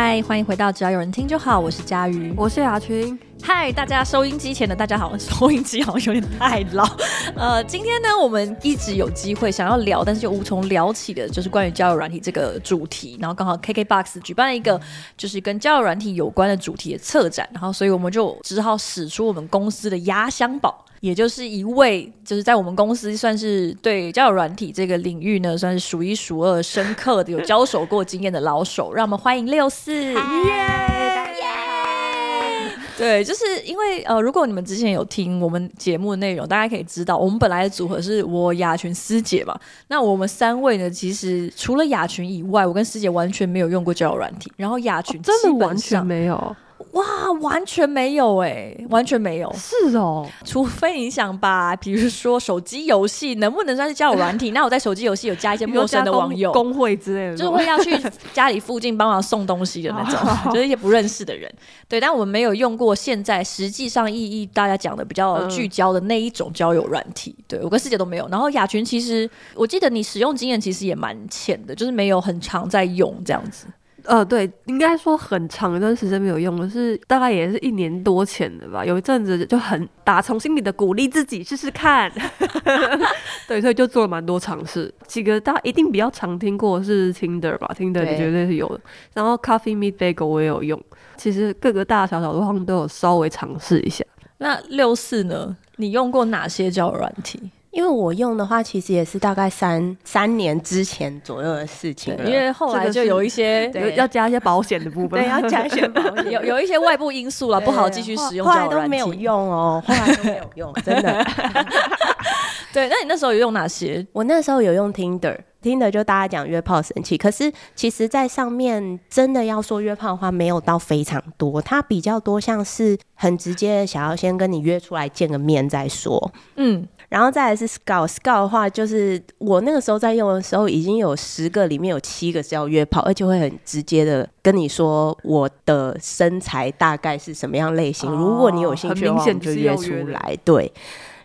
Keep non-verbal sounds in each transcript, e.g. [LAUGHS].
嗨，欢迎回到只要有人听就好，我是佳瑜，我是雅群。嗨，大家收音机前的大家好，[LAUGHS] 收音机好像有点太老。呃，今天呢，我们一直有机会想要聊，但是又无从聊起的，就是关于交友软体这个主题。然后刚好 KKBOX 举办了一个就是跟交友软体有关的主题的策展，然后所以我们就只好使出我们公司的压箱宝。也就是一位，就是在我们公司算是对交友软体这个领域呢，算是数一数二深刻的有交手过经验的老手。让我们欢迎六四，耶耶！[LAUGHS] 对，就是因为呃，如果你们之前有听我们节目的内容，大家可以知道，我们本来的组合是我雅群师姐嘛。那我们三位呢，其实除了雅群以外，我跟师姐完全没有用过交友软体，然后雅群、哦、真的完全没有。哇，完全没有哎、欸，完全没有。是哦，除非你想把，比如说手机游戏能不能算是交友软体？那我在手机游戏有加一些陌生的网友、工会之类的，就是会要去家里附近帮忙送东西的那种，[LAUGHS] 就是一些不认识的人。对，但我们没有用过现在实际上意义大家讲的比较聚焦的那一种交友软体。嗯、对，我跟师姐都没有。然后雅群其实，我记得你使用经验其实也蛮浅的，就是没有很常在用这样子。呃，对，应该说很长一段时间没有用了，是大概也是一年多前的吧。有一阵子就很打从心里的鼓励自己试试看，[LAUGHS] 对，所以就做了蛮多尝试。几个大家一定比较常听过是 Tinder 吧，Tinder 你绝对是有的。然后 Coffee Meet Bagel 我也有用，其实各个大大小小的话都有稍微尝试一下。那六四呢？你用过哪些交友软体？因为我用的话，其实也是大概三三年之前左右的事情。因为后来就有一些 [LAUGHS] 对要加一些保险的部分，对，要加一些保险，[LAUGHS] 有有一些外部因素了，不好继续使用。后来都没有用哦，后来都没有用，真的。[LAUGHS] 对，那你那时候有用哪些？我那时候有用 Tinder，Tinder 就大家讲约炮神器。可是其实，在上面真的要说约炮的话，没有到非常多，它比较多像是很直接，想要先跟你约出来见个面再说。嗯。然后再来是 scout，scout 的话，就是我那个时候在用的时候，已经有十个里面有七个是要约炮，而且会很直接的跟你说我的身材大概是什么样类型，哦、如果你有兴趣的话，就约出来。对，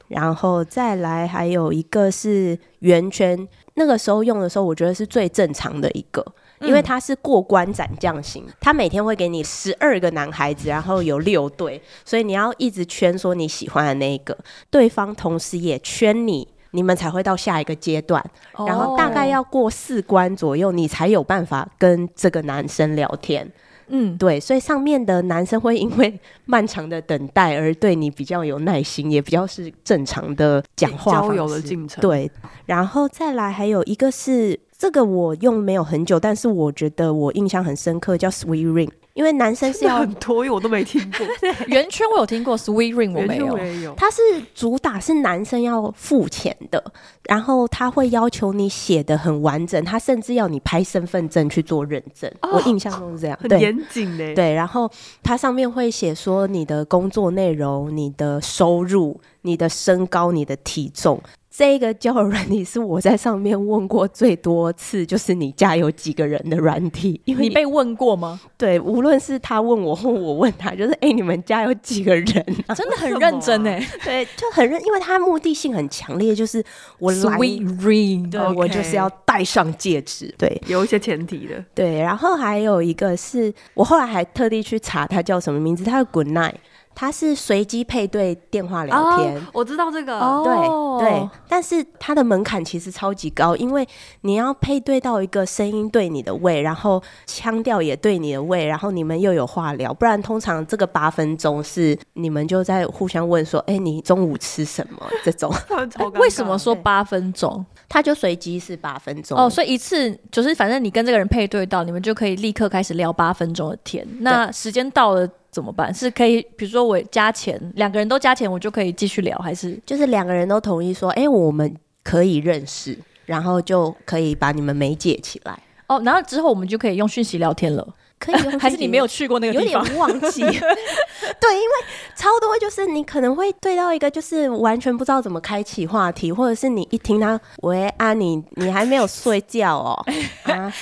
然后再来还有一个是圆圈，那个时候用的时候，我觉得是最正常的一个。因为他是过关斩将型，他每天会给你十二个男孩子，然后有六对，所以你要一直圈说你喜欢的那一个，对方同时也圈你，你们才会到下一个阶段，然后大概要过四关左右，你才有办法跟这个男生聊天。嗯，对，所以上面的男生会因为漫长的等待而对你比较有耐心，也比较是正常的讲话交友的进程。对，然后再来还有一个是。这个我用没有很久，但是我觉得我印象很深刻，叫 Sweet Ring，因为男生是要很多，因为我都没听过。[LAUGHS] 圆圈我有听过，Sweet Ring 我没有。没有。它是主打是男生要付钱的，然后他会要求你写的很完整，他甚至要你拍身份证去做认证。哦、我印象中是这样，很严谨嘞。对，然后它上面会写说你的工作内容、你的收入、你的身高、你的体重。这个交友软体是我在上面问过最多次，就是你家有几个人的软体，[LAUGHS] 因为你，你被问过吗？对，无论是他问我或我问他，就是哎，你们家有几个人？[LAUGHS] 真的很认真哎，[LAUGHS] 对，就很认，因为他目的性很强烈，就是我 Sweet ring，对，okay. 我就是要戴上戒指，对，有一些前提的，对，然后还有一个是我后来还特地去查他叫什么名字，他叫 Good Night。它是随机配对电话聊天，哦，我知道这个，对对，但是它的门槛其实超级高，因为你要配对到一个声音对你的胃，然后腔调也对你的胃，然后你们又有话聊，不然通常这个八分钟是你们就在互相问说，哎，你中午吃什么？这种 [LAUGHS] 为什么说八分钟？它就随机是八分钟哦，所以一次就是反正你跟这个人配对到，你们就可以立刻开始聊八分钟的天。那时间到了。怎么办？是可以，比如说我加钱，两个人都加钱，我就可以继续聊，还是就是两个人都同意说，哎、欸，我们可以认识，然后就可以把你们媒介起来。哦，然后之后我们就可以用讯息聊天了。可以，[LAUGHS] 还是你没有去过那个地方？有点忘记。[LAUGHS] 对，因为超多，就是你可能会对到一个，就是完全不知道怎么开启话题，或者是你一听他，喂，啊，你你还没有睡觉哦？[LAUGHS] 哎哎、啊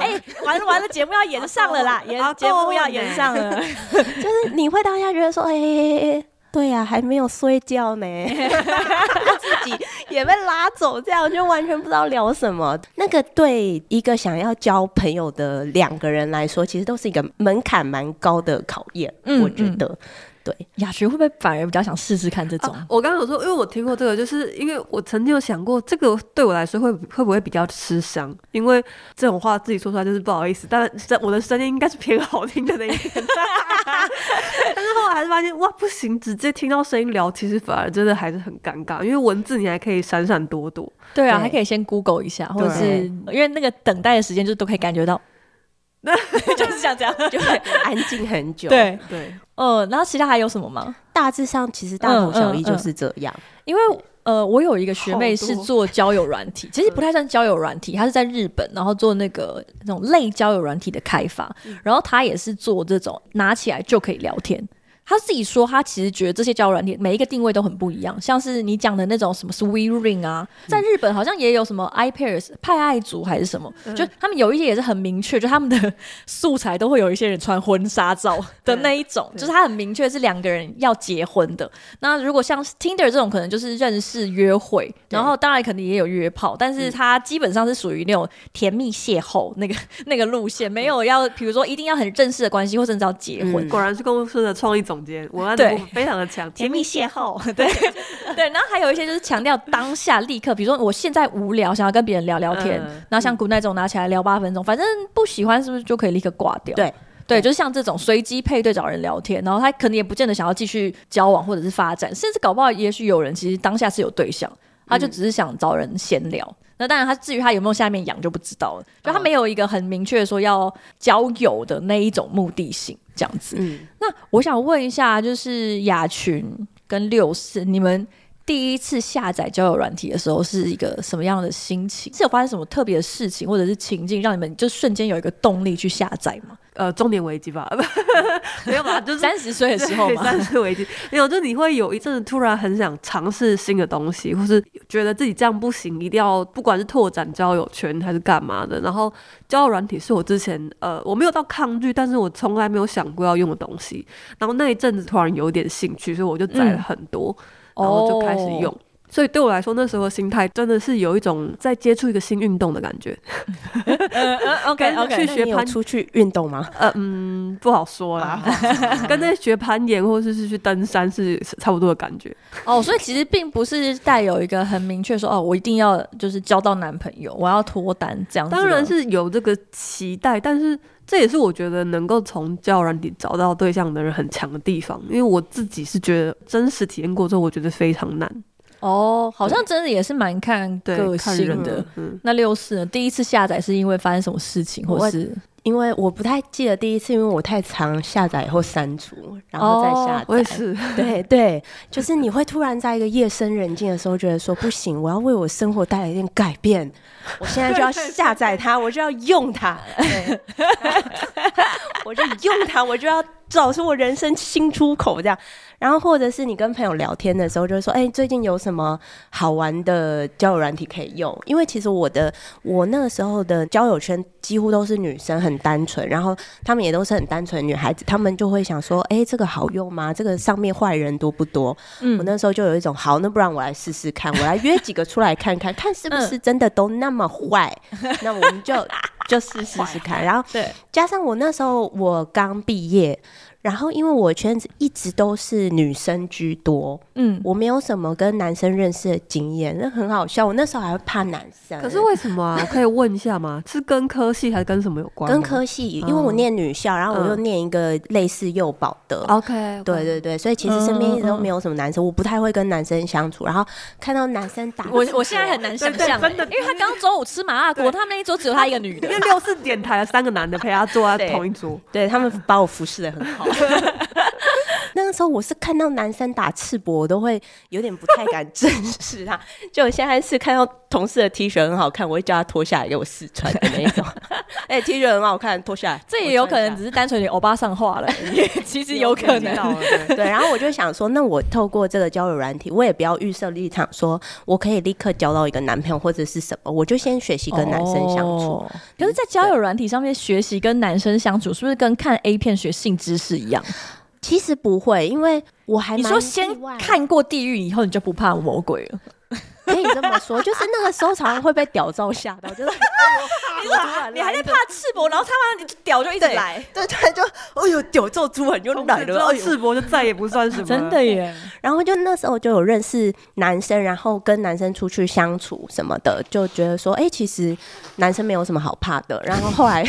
欸欸，完了完了，节目要演上了啦，演节目要演上了，就是你会当下觉得说，哎、欸。对呀、啊，还没有睡觉呢，[LAUGHS] 自己也被拉走，这样就完全不知道聊什么。那个对一个想要交朋友的两个人来说，其实都是一个门槛蛮高的考验，嗯、我觉得。对，雅群会不会反而比较想试试看这种？啊、我刚刚有说，因为我听过这个，就是因为我曾经有想过，这个对我来说会会不会比较吃香？因为这种话自己说出来就是不好意思，但是我的声音应该是偏好听的那一边。[LAUGHS] 但是后来还是发现，哇，不行，直接听到声音聊，其实反而真的还是很尴尬，因为文字你还可以闪闪躲躲。对啊，对还可以先 Google 一下，或者是因为那个等待的时间就都可以感觉到。[LAUGHS] 就是像这样，[LAUGHS] 就会安静很久。对对，呃，然后其他还有什么吗？大致上其实大同小异，就是这样。嗯嗯嗯、因为呃，我有一个学妹是做交友软体，其实不太算交友软体，她是在日本，然后做那个那种类交友软体的开发，然后她也是做这种拿起来就可以聊天。他自己说，他其实觉得这些交友软体每一个定位都很不一样，像是你讲的那种什么 Sweet Ring 啊，在日本好像也有什么 iPairs 派爱族还是什么，就他们有一些也是很明确，就他们的素材都会有一些人穿婚纱照的那一种，就是他很明确是两个人要结婚的。那如果像 Tinder 这种，可能就是认识约会，然后当然肯定也有约炮，但是他基本上是属于那种甜蜜邂逅那个 [LAUGHS] 那个路线，没有要比如说一定要很正式的关系，或者是要结婚。果然是公司的创意总。总监，我对。非常的强，甜蜜邂逅，[LAUGHS] [LAUGHS] 对。对，然后还有一些就是强调当下立刻，比如说我现在无聊，想要跟别人聊聊天，嗯、然后像古奈这种拿起来聊八分钟，反正不喜欢是不是就可以立刻挂掉？对。对，就是像这种随机配对找人聊天，然后他可能也不见得想要继续交往或者是发展，甚至搞不好也许有人其实当下是有对象，他就只是想找人闲聊。嗯、那当然，他至于他有没有下面养就不知道了，就他没有一个很明确说要交友的那一种目的性。这样子，嗯，那我想问一下，就是雅群跟六四，你们第一次下载交友软体的时候是一个什么样的心情？是有发生什么特别的事情，或者是情境，让你们就瞬间有一个动力去下载吗？呃，中年危机吧，[LAUGHS] 没有吧？就是三十岁的时候嘛，三十危机没有，就你会有一阵子突然很想尝试新的东西，或是觉得自己这样不行，一定要不管是拓展交友圈还是干嘛的。然后交友软体是我之前呃我没有到抗拒，但是我从来没有想过要用的东西。然后那一阵子突然有点兴趣，所以我就载了很多，嗯、然后就开始用。哦所以对我来说，那时候的心态真的是有一种在接触一个新运动的感觉。[LAUGHS] 呃，OK OK，去学攀出去运动吗？呃嗯，不好说啦。[LAUGHS] 跟那学攀岩或者是去登山是 [LAUGHS] 差不多的感觉。哦，所以其实并不是带有一个很明确说哦，我一定要就是交到男朋友，我要脱单这样子。当然是有这个期待，但是这也是我觉得能够从交友软体找到对象的人很强的地方。因为我自己是觉得真实体验过之后，我觉得非常难。哦，好像真的也是蛮看个性的。嗯、那六四呢？第一次下载是因为发生什么事情，或是因为我不太记得第一次，因为我太常下载以后删除，然后再下载。哦、我也是，对对，就是你会突然在一个夜深人静的时候，觉得说不行，我要为我生活带来一点改变，我现在就要下载它，我就要用它，[LAUGHS] 我就用它，我就要找出我人生新出口，这样。然后，或者是你跟朋友聊天的时候，就会说：“哎，最近有什么好玩的交友软体可以用？”因为其实我的我那个时候的交友圈几乎都是女生，很单纯，然后她们也都是很单纯的女孩子，她们就会想说：“哎，这个好用吗？这个上面坏人多不多？”嗯，我那时候就有一种好，那不然我来试试看，我来约几个出来看看，看是不是真的都那么坏。嗯、[LAUGHS] 那我们就就试试试看。然后对，加上我那时候我刚毕业。然后，因为我圈子一直都是女生居多，嗯，我没有什么跟男生认识的经验，那很好笑。我那时候还会怕男生，可是为什么啊？[LAUGHS] 可以问一下吗？是跟科系还是跟什么有关？跟科系，因为我念女校，然后我又念一个类似幼保的。OK，对对对，所以其实身边一直都没有什么男生，我不太会跟男生相处。然后看到男生打，我我现在很难想象，真的，因为他刚中午吃麻辣锅，他们那一桌只有他一个女的，因为六四点台了三个男的陪他坐在同一桌，对他们把我服侍的很好。[LAUGHS] [LAUGHS] 那个时候我是看到男生打赤膊，我都会有点不太敢正视他。就我现在是看到同事的 T 恤很好看，我会叫他脱下来给我试穿的那种。[LAUGHS] 哎，T 恤很好看，脱下来。这也有可能只是单纯你欧巴上画了，[LAUGHS] 其实有可能。对，然后我就想说，那我透过这个交友软体，我也不要预设立场，说我可以立刻交到一个男朋友或者是什么，我就先学习跟男生相处。哦、可是，在交友软体上面学习跟男生相处，是不是跟看 A 片学性知识一样？其实不会，因为我还你说先看过地狱以后，你就不怕魔鬼了。可以这么说，[LAUGHS] 就是那个时候常常会被屌照吓到，就是 [LAUGHS] 你说你还在怕赤膊，然后他妈你屌就一直来，对对，就哎呦屌照出很就来了，赤膊就再也不算什么，[LAUGHS] 真的耶。然后就那时候就有认识男生，然后跟男生出去相处什么的，就觉得说，哎，其实男生没有什么好怕的。然后后来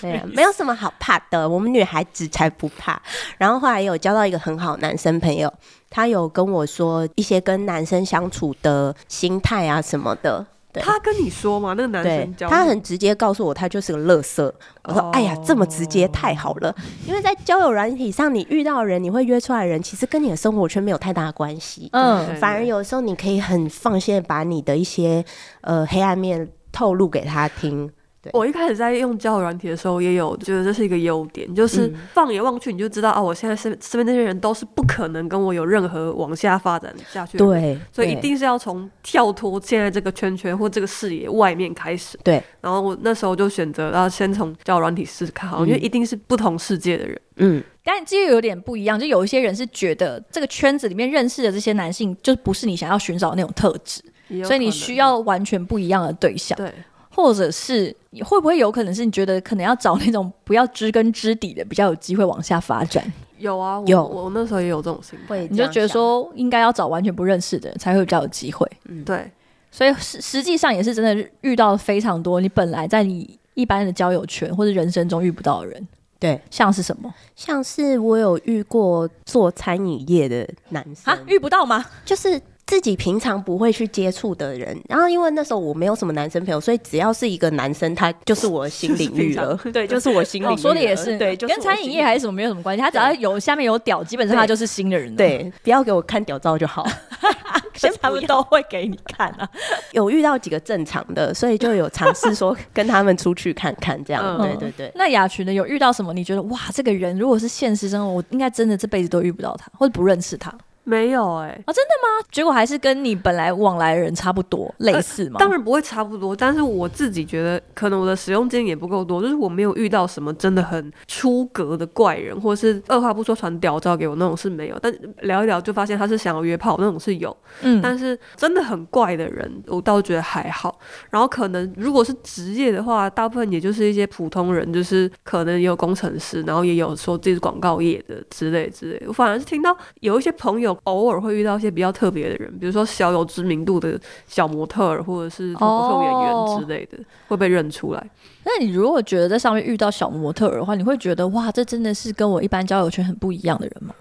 对，没有什么好怕的，我们女孩子才不怕。然后后来有交到一个很好男生朋友。他有跟我说一些跟男生相处的心态啊什么的。对，他跟你说吗？那个男生教他很直接告诉我，他就是个乐色。我说：“哎呀，这么直接太好了，因为在交友软体上，你遇到的人，你会约出来的人，其实跟你的生活圈没有太大的关系。嗯，反而有时候你可以很放心的把你的一些呃黑暗面透露给他听。”我一开始在用交友软体的时候，也有觉得这是一个优点，就是放眼望去，你就知道啊，我现在身身边那些人都是不可能跟我有任何往下发展下去的。对，所以一定是要从跳脱现在这个圈圈或这个视野外面开始。对，然后我那时候就选择要先从交友软体试试看，好，因为一定是不同世界的人。嗯，但其实有点不一样，就有一些人是觉得这个圈子里面认识的这些男性，就不是你想要寻找的那种特质，所以你需要完全不一样的对象。对。或者是你会不会有可能是你觉得可能要找那种不要知根知底的，比较有机会往下发展？有啊，有，我那时候也有这种心态，你就觉得说应该要找完全不认识的人才会比较有机会。嗯，对。所以实实际上也是真的遇到非常多你本来在你一般的交友圈或者人生中遇不到的人。对，像是什么？像是我有遇过做餐饮业的男生啊，遇不到吗？就是。自己平常不会去接触的人，然后因为那时候我没有什么男生朋友，所以只要是一个男生，他就是我的新领域了。对，[LAUGHS] 就是我新领域。说的也是，对，跟餐饮业还是什么没有什么关系。他只要有下面有屌，基本上他就是新的人。对，不要给我看屌照就好。[LAUGHS] 先他们都会给你看啊。[LAUGHS] 有遇到几个正常的，所以就有尝试说跟他们出去看看这样。对对对。那雅群呢？有遇到什么？你觉得哇，这个人如果是现实生活，我应该真的这辈子都遇不到他，或者不认识他。没有哎、欸，啊，真的吗？结果还是跟你本来往来的人差不多，类似吗？当然不会差不多，但是我自己觉得，可能我的使用经验也不够多，就是我没有遇到什么真的很出格的怪人，或者是二话不说传屌照给我那种是没有。但聊一聊就发现他是想要约炮那种是有，嗯，但是真的很怪的人，我倒觉得还好。然后可能如果是职业的话，大部分也就是一些普通人，就是可能也有工程师，然后也有说自己是广告业的之类之类。我反而是听到有一些朋友。偶尔会遇到一些比较特别的人，比如说小有知名度的小模特儿，或者是脱口秀演员之类的，哦、会被认出来。那你如果觉得在上面遇到小模特儿的话，你会觉得哇，这真的是跟我一般交友圈很不一样的人吗？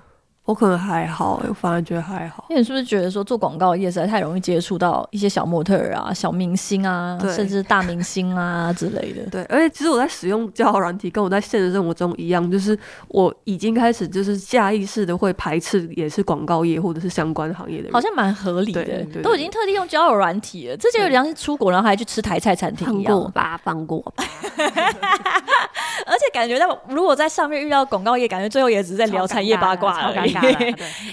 我可能还好，我反而觉得还好。因为你是不是觉得说做广告业实在太容易接触到一些小模特儿啊、小明星啊，甚至大明星啊 [LAUGHS] 之类的？对，而且其实我在使用交友软体，跟我在现实生活中一样，就是我已经开始就是下意识的会排斥，也是广告业或者是相关行业的人，好像蛮合理的。都已经特地用交友软体了，这就有点像出国然后还去吃台菜餐厅一样。放过吧，放过吧。[LAUGHS] 而且感觉到，如果在上面遇到广告业，感觉最后也只是在聊产业八卦而已。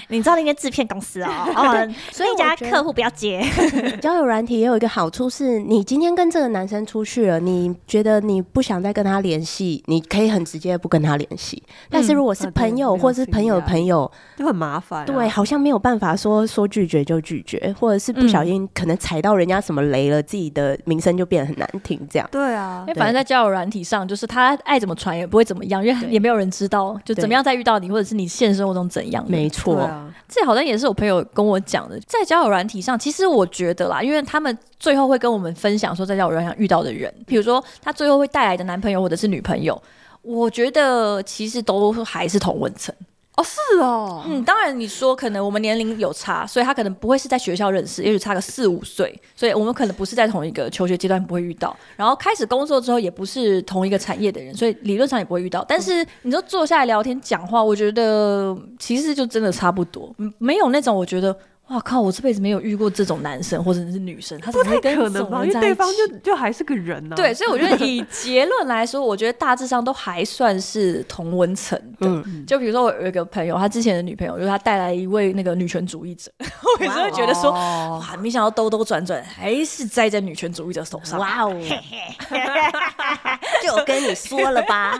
你知道那些制片公司哦，[LAUGHS] 哦，所以家客户不要接。[LAUGHS] 交友软体也有一个好处是，你今天跟这个男生出去了，你觉得你不想再跟他联系，你可以很直接不跟他联系。但是如果是朋友或是朋友的朋友，就很麻烦。对，好像没有办法说说拒绝就拒绝，或者是不小心可能踩到人家什么雷了，自己的名声就变得很难听。这样。对啊，因为反正在交友软体上，就是他爱怎么传也不会怎么样，因为也没有人知道就怎么样再遇到你，或者是你现实生活中怎样。没错。这好像也是我朋友跟我讲的，在交友软体上，其实我觉得啦，因为他们最后会跟我们分享说，在交友软体上遇到的人，比如说他最后会带来的男朋友或者是女朋友，我觉得其实都还是同温层。哦，是哦，嗯，当然你说可能我们年龄有差，所以他可能不会是在学校认识，也许差个四五岁，所以我们可能不是在同一个求学阶段不会遇到，然后开始工作之后也不是同一个产业的人，所以理论上也不会遇到。但是你说坐下来聊天讲话，我觉得其实就真的差不多，没有那种我觉得。哇靠！我这辈子没有遇过这种男生或者是女生，他怎么会跟这种人在一起？因为对方就就还是个人呢、啊。对，所以我觉得以 [LAUGHS] 结论来说，我觉得大致上都还算是同温层的。嗯、就比如说我有一个朋友，他之前的女朋友就是他带来一位那个女权主义者，[LAUGHS] 我有时候觉得说，哇，哇，没想到兜兜转转还是栽在女权主义者手上。哇哦！[LAUGHS] 就跟你说了吧，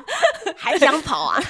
还想跑啊？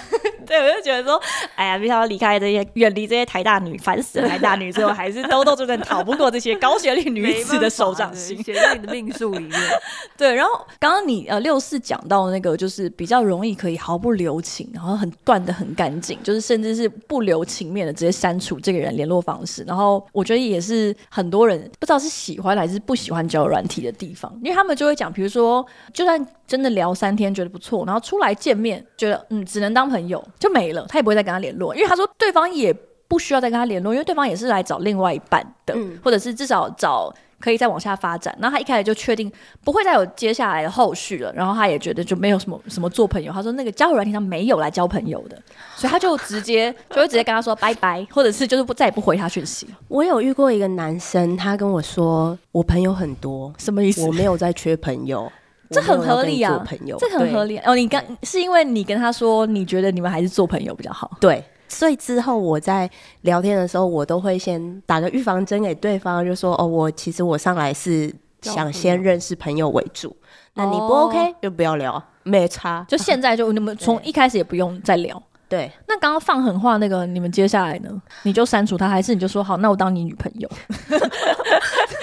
对，我就觉得说，哎呀，没想到离开这些，远离这些台大女，烦死了台大女之后，还是兜兜转转逃不过这些高学历女子的手掌心，写在你的命数里面。[LAUGHS] 对，然后刚刚你呃六四讲到那个，就是比较容易可以毫不留情，然后很断的很干净，就是甚至是不留情面的直接删除这个人联络方式。然后我觉得也是很多人不知道是喜欢还是不喜欢交友软体的地方，因为他们就会讲，比如说，就算真的聊三天觉得不错，然后出来见面觉得嗯只能当朋友就没了，他也不会再跟他联络，因为他说对方也不需要再跟他联络，因为对方也是来找另外一半的，嗯、或者是至少找。可以再往下发展，然后他一开始就确定不会再有接下来的后续了，然后他也觉得就没有什么什么做朋友。他说那个交友软件上没有来交朋友的，[LAUGHS] 所以他就直接就会直接跟他说拜拜，或者是就是不再也不回他讯息。我有遇过一个男生，他跟我说我朋友很多，什么意思？我没有在缺朋友，[LAUGHS] 这很合理啊，朋友这很合理。哦，你刚是因为你跟他说你觉得你们还是做朋友比较好，对。所以之后我在聊天的时候，我都会先打个预防针给对方，就说：“哦，我其实我上来是想先认识朋友为主，那你不 OK 就不要聊，没差。就现在就你们从一开始也不用再聊。对，那刚刚放狠话那个，你们接下来呢？你就删除他，还是你就说好？那我当你女朋友？” [LAUGHS]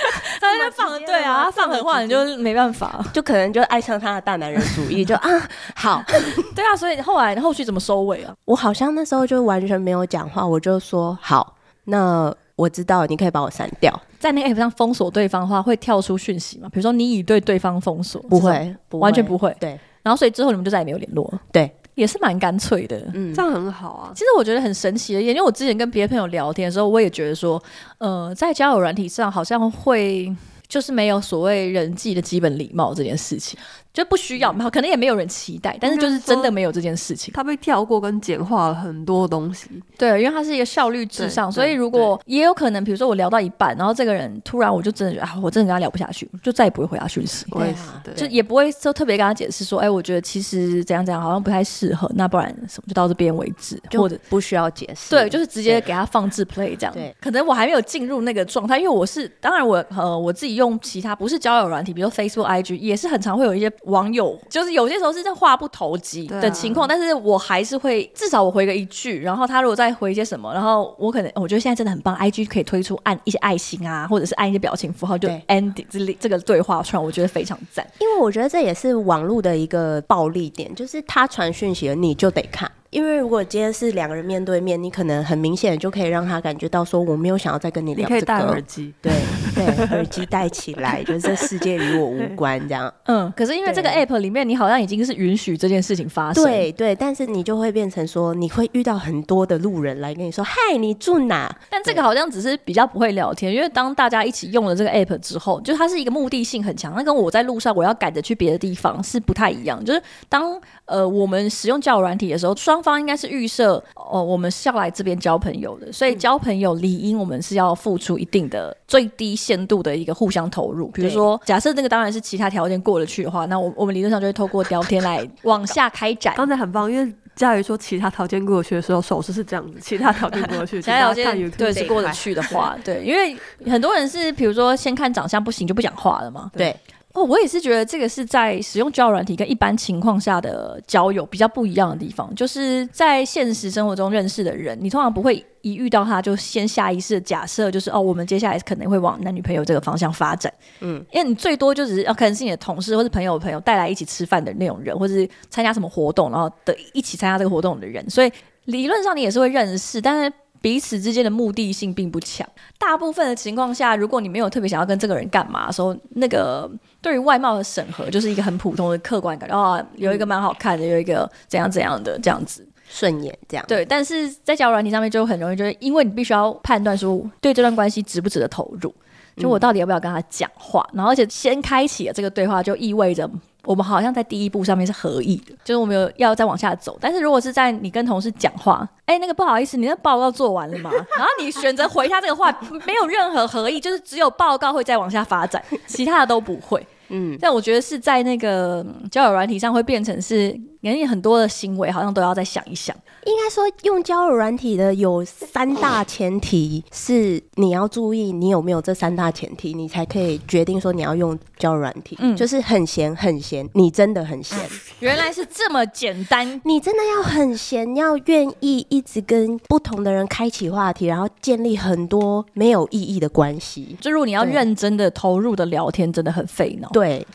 他就放对啊，他放狠话你就没办法，[LAUGHS] 就可能就爱上他的大男人主义，就 [LAUGHS] 啊好，[LAUGHS] 对啊，所以后来后续怎么收尾啊？我好像那时候就完全没有讲话，我就说好，那我知道你可以把我删掉，在那个 app 上封锁对方的话，会跳出讯息吗？比如说你已对对方封锁，不会，不会，完全不会。对，然后所以之后你们就再也没有联络了。对，也是蛮干脆的，嗯，这样很好啊。其实我觉得很神奇的，因为我之前跟别的朋友聊天的时候，我也觉得说，呃，在交友软体上好像会。就是没有所谓人际的基本礼貌这件事情。就不需要，可能也没有人期待，但是就是真的没有这件事情。他被跳过跟简化了很多东西，对，因为它是一个效率至上，所以如果也有可能，比如说我聊到一半，然后这个人突然我就真的觉得啊，我真的跟他聊不下去，就再也不会回他讯息。对，就也不会说特别跟他解释说，哎，我觉得其实怎样怎样好像不太适合，那不然什么就到这边为止，或者不需要解释。对，就是直接给他放置 play 这样。对，可能我还没有进入那个状态，因为我是当然我呃我自己用其他不是交友软体，比如 Facebook、IG，也是很常会有一些网友就是。有些时候是在话不投机的情况，啊、但是我还是会至少我回个一句，然后他如果再回一些什么，然后我可能我觉得现在真的很棒，IG 可以推出按一些爱心啊，或者是按一些表情符号就 end 这这个对话串，我觉得非常赞，因为我觉得这也是网络的一个暴力点，就是他传讯息了你就得看。因为如果今天是两个人面对面，你可能很明显就可以让他感觉到说我没有想要再跟你聊这个。你可以戴耳机，对对，耳机戴起来，[LAUGHS] 就是这世界与我无关这样。嗯，可是因为这个 app 里面，你好像已经是允许这件事情发生。对对，但是你就会变成说，你会遇到很多的路人来跟你说：“嗨，你住哪？”但这个好像只是比较不会聊天，因为当大家一起用了这个 app 之后，就它是一个目的性很强。那跟我在路上我要赶着去别的地方是不太一样。就是当呃我们使用交友软体的时候，双方应该是预设。哦，我们是要来这边交朋友的，所以交朋友理应我们是要付出一定的最低限度的一个互相投入。比如说，假设那个当然是其他条件过得去的话，那我我们理论上就会透过聊天来 [LAUGHS] 往下开展。刚才很棒，因为佳瑜说其他条件过得去的时候，手势是这样子，其他条件过得去，[LAUGHS] 其他条件对是过得去的话，对，因为很多人是比如说先看长相不行就不讲话了嘛，对。哦，我也是觉得这个是在使用交友软体跟一般情况下的交友比较不一样的地方，就是在现实生活中认识的人，你通常不会一遇到他就先下意识的假设，就是哦，我们接下来可能会往男女朋友这个方向发展，嗯，因为你最多就只是要可能是你的同事或是朋友的朋友带来一起吃饭的那种人，或者是参加什么活动然后的一起参加这个活动的人，所以理论上你也是会认识，但是。彼此之间的目的性并不强。大部分的情况下，如果你没有特别想要跟这个人干嘛的时候，那个对于外貌的审核就是一个很普通的客观感。哦，有一个蛮好看的，有一个怎样怎样的这样子顺眼这样。对，但是在交友软体上面就很容易，就是因为你必须要判断说对这段关系值不值得投入，就我到底要不要跟他讲话，然后而且先开启了这个对话，就意味着。我们好像在第一步上面是合意的，就是我们有要再往下走。但是如果是在你跟同事讲话，哎、欸，那个不好意思，你的报告做完了吗？[LAUGHS] 然后你选择回他这个话，没有任何合意，就是只有报告会再往下发展，其他的都不会。嗯，但我觉得是在那个交友软体上会变成是。感觉很多的行为好像都要再想一想。应该说，用交友软体的有三大前提，是你要注意你有没有这三大前提，你才可以决定说你要用交友软体。嗯，就是很闲很闲，你真的很闲。[LAUGHS] 原来是这么简单，你真的要很闲，要愿意一直跟不同的人开启话题，然后建立很多没有意义的关系。就如果你要认真的投入的聊天，真的很费脑。对。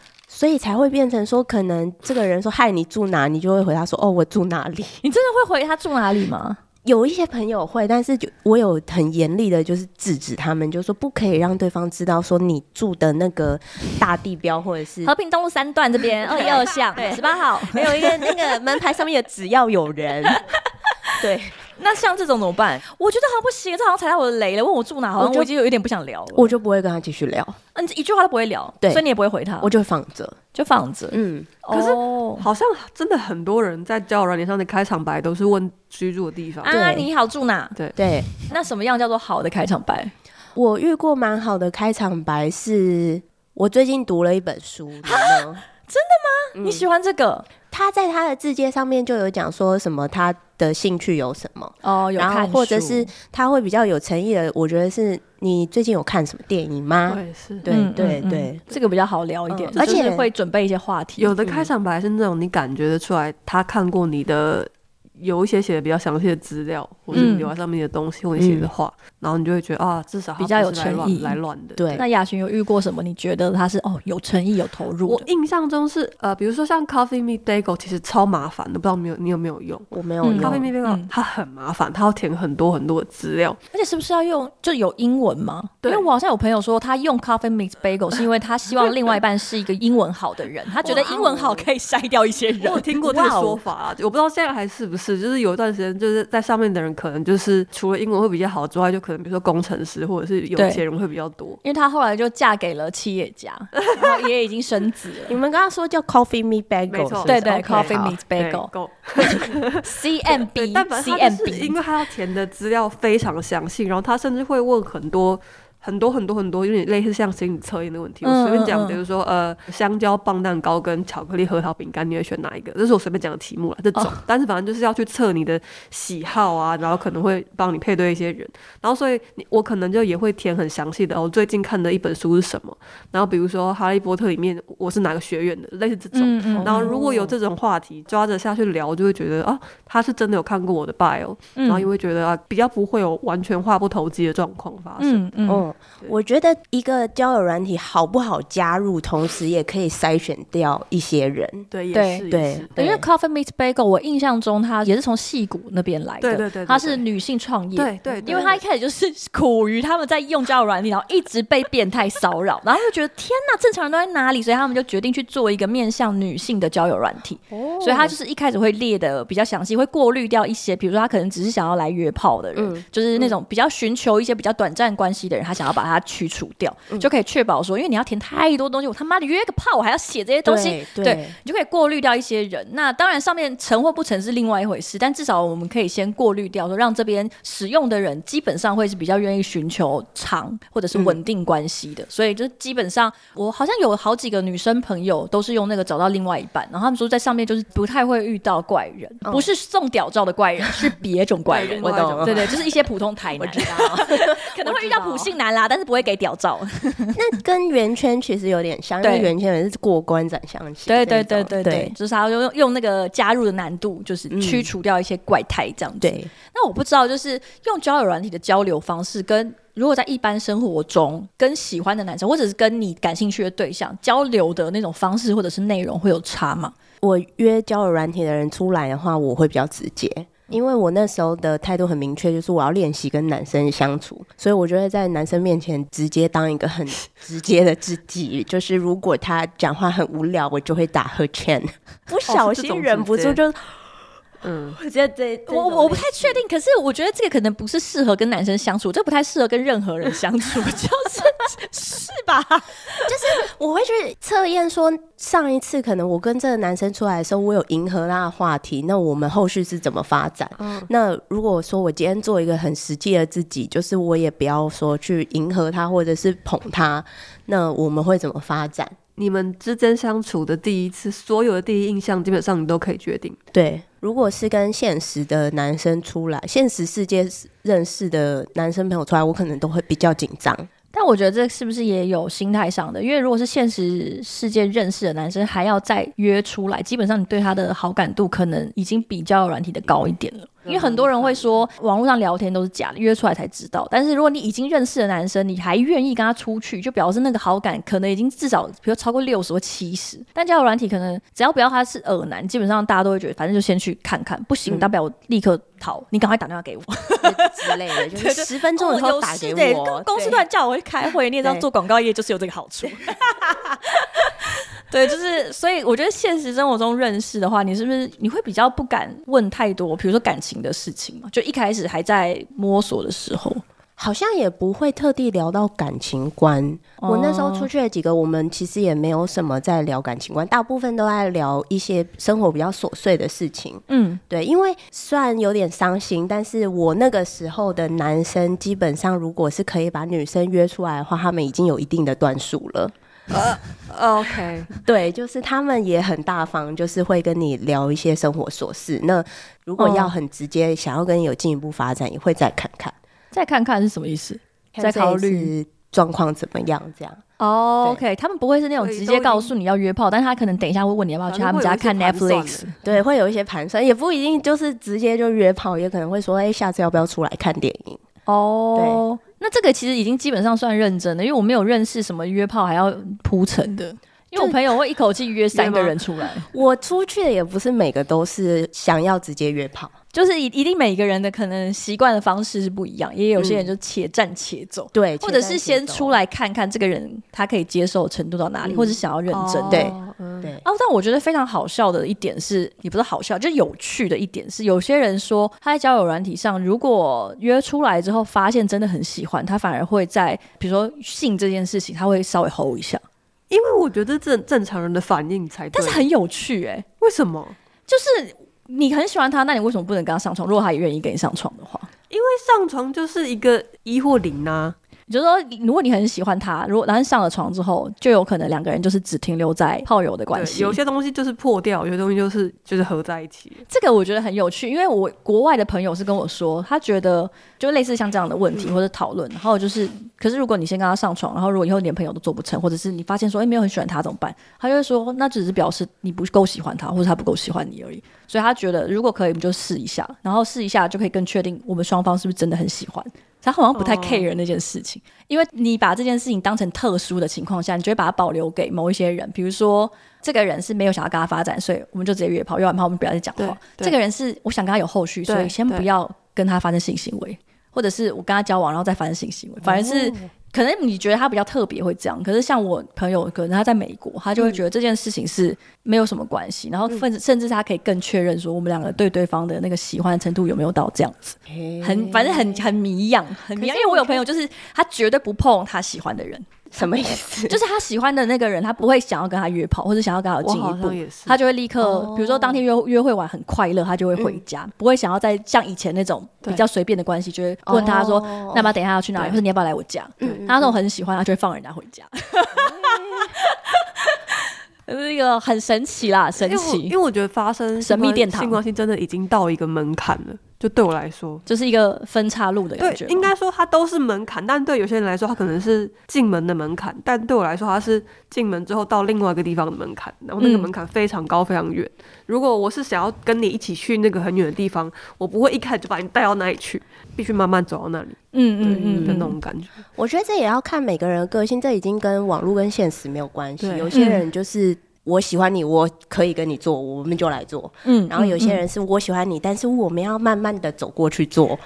所以才会变成说，可能这个人说嗨，你住哪？你就会回答说哦，我住哪里？[LAUGHS] 你真的会回他住哪里吗？有一些朋友会，但是就我有很严厉的，就是制止他们，就是说不可以让对方知道说你住的那个大地标或者是和平东路三段这边 [LAUGHS] 二一二巷十八号，没有一个那个门牌上面的只要有人，[LAUGHS] 对。那像这种怎么办？我觉得好不行，这好像踩到我的雷了。问我住哪，好像我已经有一点不想聊了。我就不会跟他继续聊，嗯，一句话都不会聊。对，所以你也不会回他，我就会放着，就放着。嗯，可是好像真的很多人在交友软件上的开场白都是问居住的地方。啊，你好，住哪？对对。那什么样叫做好的开场白？[LAUGHS] 我遇过蛮好的开场白，是我最近读了一本书。[LAUGHS] 真的吗？你喜欢这个？他在他的字界上面就有讲说什么他的兴趣有什么哦，有看或者是他会比较有诚意的，我觉得是你最近有看什么电影吗？对，是，对对对，这个比较好聊一点，而且会准备一些话题。有的开场白是那种你感觉得出来，他看过你的。有一些写的比较详细的资料，或者留在上面的东西，或者写的话，然后你就会觉得啊，至少比较有诚意，来乱的。对，那雅群有遇过什么？你觉得他是哦有诚意、有投入？我印象中是呃，比如说像 Coffee Meets Bagel，其实超麻烦的，不知道没有你有没有用？我没有用。Coffee Meets Bagel 它很麻烦，它要填很多很多的资料，而且是不是要用就有英文吗？对，因为我好像有朋友说他用 Coffee Meets Bagel 是因为他希望另外一半是一个英文好的人，他觉得英文好可以筛掉一些人。我有听过这个说法啊，我不知道现在还是不是，就是有一段时间。就是在上面的人，可能就是除了英文会比较好之外，就可能比如说工程师或者是有钱人会比较多。因为他后来就嫁给了企业家，[LAUGHS] 然后也已经生子了。你们刚刚说叫 Coffee Meets Bagel，没错，对对，Coffee Meets Bagel，CMB，[LAUGHS] 但反正他就是因为他要填的资料非常详细，然后他甚至会问很多。很多很多很多，有点类似像心理测验的问题。我随便讲，比如说呃，香蕉棒蛋糕跟巧克力核桃饼干，你会选哪一个？这是我随便讲的题目了。这种，但是反正就是要去测你的喜好啊，然后可能会帮你配对一些人。然后所以你我可能就也会填很详细的。我最近看的一本书是什么？然后比如说《哈利波特》里面我是哪个学院的，类似这种。然后如果有这种话题抓着下去聊，就会觉得啊，他是真的有看过我的 bio，然后也会觉得啊，比较不会有完全话不投机的状况发生。嗯嗯。我觉得一个交友软体好不好加入，同时也可以筛选掉一些人。对，对，对，对。因为 Coffee Meets Bagel，我印象中他也是从戏谷那边来的。对对对。他是女性创业。对对。因为他一开始就是苦于他们在用交友软体，然后一直被变态骚扰，[LAUGHS] 然后就觉得天哪，正常人都在哪里？所以他们就决定去做一个面向女性的交友软体。哦。所以他就是一开始会列的比较详细，会过滤掉一些，比如说他可能只是想要来约炮的人，就是那种比较寻求一些比较短暂关系的人，他想要把它去除掉。就可以确保说，因为你要填太多东西，我他妈的约个炮，我还要写这些东西，对，对你就可以过滤掉一些人。那当然，上面成或不成是另外一回事，但至少我们可以先过滤掉，说让这边使用的人基本上会是比较愿意寻求长或者是稳定关系的。嗯、所以就基本上，我好像有好几个女生朋友都是用那个找到另外一半，然后他们说在上面就是不太会遇到怪人，哦、不是送屌照的怪人，是别种怪人。我懂，对对，就是一些普通台男，[LAUGHS] [LAUGHS] 可能会遇到普信男啦，但是不会给屌照。[LAUGHS] 那跟圆圈其实有点像，对因为圆圈也是过关斩将棋。对对对对对，对就是他用用那个加入的难度，就是驱除掉一些怪胎这样子。那我不知道，就是用交友软体的交流方式，跟如果在一般生活中跟喜欢的男生，或者是跟你感兴趣的对象交流的那种方式，或者是内容会有差吗？我约交友软体的人出来的话，我会比较直接。因为我那时候的态度很明确，就是我要练习跟男生相处，所以我就会在男生面前直接当一个很 [LAUGHS] 直接的自己。就是如果他讲话很无聊，我就会打呵欠，[LAUGHS] 不小心忍不住 [LAUGHS] 就。嗯，我觉得这我我不太确定，可是我觉得这个可能不是适合跟男生相处，这不太适合跟任何人相处，[LAUGHS] 就是是吧？就是我会去测验说，上一次可能我跟这个男生出来的时候，我有迎合他的话题，那我们后续是怎么发展？嗯，那如果说我今天做一个很实际的自己，就是我也不要说去迎合他或者是捧他，那我们会怎么发展？你们之间相处的第一次，所有的第一印象，基本上你都可以决定。对，如果是跟现实的男生出来，现实世界认识的男生朋友出来，我可能都会比较紧张。但我觉得这是不是也有心态上的？因为如果是现实世界认识的男生，还要再约出来，基本上你对他的好感度可能已经比较软体的高一点了。因为很多人会说，网络上聊天都是假的，约出来才知道。但是如果你已经认识的男生，你还愿意跟他出去，就表示那个好感可能已经至少，比如超过六十或七十。[LAUGHS] 但交友软体可能只要不要他是耳男，基本上大家都会觉得，反正就先去看看，不行，大不了我立刻逃。你赶快打电话给我 [LAUGHS] 之类的，就是十分钟以后打给我。[LAUGHS] 公司突然叫我去开会，你也知道做广告业就是有这个好处。[LAUGHS] 对，就是所以我觉得现实生活中认识的话，你是不是你会比较不敢问太多，比如说感情的事情嘛？就一开始还在摸索的时候，好像也不会特地聊到感情观。哦、我那时候出去的几个，我们其实也没有什么在聊感情观，大部分都在聊一些生活比较琐碎的事情。嗯，对，因为虽然有点伤心，但是我那个时候的男生基本上，如果是可以把女生约出来的话，他们已经有一定的段数了。呃、uh,，OK，[LAUGHS] 对，就是他们也很大方，就是会跟你聊一些生活琐事。那如果要很直接，想要跟你有进一步发展，也会再看看，再看看是什么意思？再考虑状况怎么样？这样哦、oh,，OK，他们不会是那种直接告诉你要约炮，但是他可能等一下会问你要不要去他们家看 Netflix，对，会有一些盘算，也不一定就是直接就约炮，也可能会说，哎、欸，下次要不要出来看电影？哦、oh,，对。那这个其实已经基本上算认真的，因为我没有认识什么约炮还要铺陈的，因为我朋友会一口气约三个人出来。[LAUGHS] 我出去的也不是每个都是想要直接约炮。就是一一定每一个人的可能习惯的方式是不一样，也有些人就且战且走，嗯、对，或者是先出来看看这个人他可以接受程度到哪里，嗯、或者是想要认真，对，对。哦，但我觉得非常好笑的一点是，也不是好笑，就是有趣的一点是，有些人说他在交友软体上，如果约出来之后发现真的很喜欢，他反而会在比如说性这件事情，他会稍微 hold 一下，因为我觉得正正常人的反应才对，但是很有趣哎、欸，为什么？就是。你很喜欢他，那你为什么不能跟他上床？如果他也愿意跟你上床的话，因为上床就是一个一或零啊。就是说，如果你很喜欢他，如果然后上了床之后，就有可能两个人就是只停留在炮友的关系。有些东西就是破掉，有些东西就是就是合在一起。这个我觉得很有趣，因为我国外的朋友是跟我说，他觉得就类似像这样的问题或者讨论，然后就是，可是如果你先跟他上床，然后如果以后连朋友都做不成，或者是你发现说，哎，没有很喜欢他怎么办？他就会说，那只是表示你不够喜欢他，或者他不够喜欢你而已。所以他觉得，如果可以，我们就试一下，然后试一下就可以更确定我们双方是不是真的很喜欢。他好像不太 care 那件事情，因为你把这件事情当成特殊的情况下，你就会把它保留给某一些人。比如说，这个人是没有想要跟他发展，所以我们就直接约炮，约完炮我们不要再讲话。这个人是我想跟他有后续，所以先不要跟他发生性行为，或者是我跟他交往然后再发生性行为，反而是。可能你觉得他比较特别会这样，可是像我朋友，可能他在美国，他就会觉得这件事情是没有什么关系，嗯、然后甚至甚至他可以更确认说我们两个对对方的那个喜欢程度有没有到这样。子，很反正很很迷一样，很迷样，因为我有朋友就是他绝对不碰他喜欢的人。[LAUGHS] 什么意思？就是他喜欢的那个人，他不会想要跟他约炮，或者想要跟他有进一步，他就会立刻，哦、比如说当天约约会完很快乐，他就会回家，嗯，不会想要再像以前那种比较随便的关系，就会问他说，哦：“那么等一下要去哪里？或者你要不要来我家？”他那种很喜欢，他就会放人家回家。[LAUGHS] 是一个很神奇啦，神奇，因为，因为我觉得发生神秘殿堂性关系真的已经到一个门槛了。就对我来说，就是一个分岔路的感觉。对，应该说它都是门槛，但对有些人来说，它可能是进门的门槛；但对我来说，它是进门之后到另外一个地方的门槛。然后那个门槛非常高，非常远。如果我是想要跟你一起去那个很远的地方，我不会一开始就把你带到那里去，必须慢慢走到那里。嗯嗯嗯的那种感觉。我觉得这也要看每个人的个性，这已经跟网络跟现实没有关系。有些人就是。我喜欢你，我可以跟你做，我们就来做。嗯，然后有些人是我喜欢你，嗯、但是我们要慢慢的走过去做。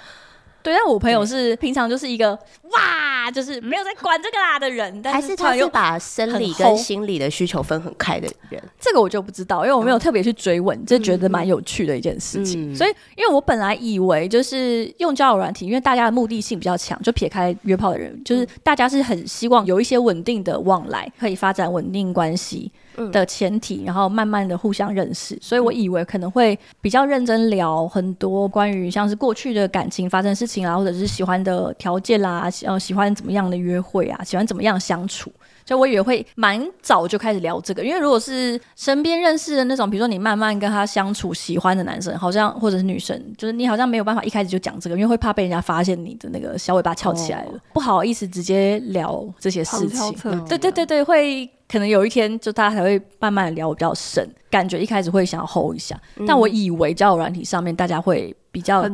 对，但我朋友是平常就是一个哇，就是没有在管这个啦的人，但是还是他是把生理跟心理的需求分很开的人。这个我就不知道，因为我没有特别去追问，这、嗯、觉得蛮有趣的一件事情。嗯、所以，因为我本来以为就是用交友软体，因为大家的目的性比较强，就撇开约炮的人，就是大家是很希望有一些稳定的往来，可以发展稳定关系。的前提，然后慢慢的互相认识，所以我以为可能会比较认真聊很多关于像是过去的感情发生的事情啊，或者是喜欢的条件啦，呃，喜欢怎么样的约会啊，喜欢怎么样相处，所以我以为会蛮早就开始聊这个，因为如果是身边认识的那种，比如说你慢慢跟他相处，喜欢的男生，好像或者是女生，就是你好像没有办法一开始就讲这个，因为会怕被人家发现你的那个小尾巴翘起来了，哦、不好意思直接聊这些事情。对对对对，会可能有一天就大家才会慢慢的聊比较深，感觉一开始会想要 hold 一下，嗯、但我以为交友软体上面大家会。比较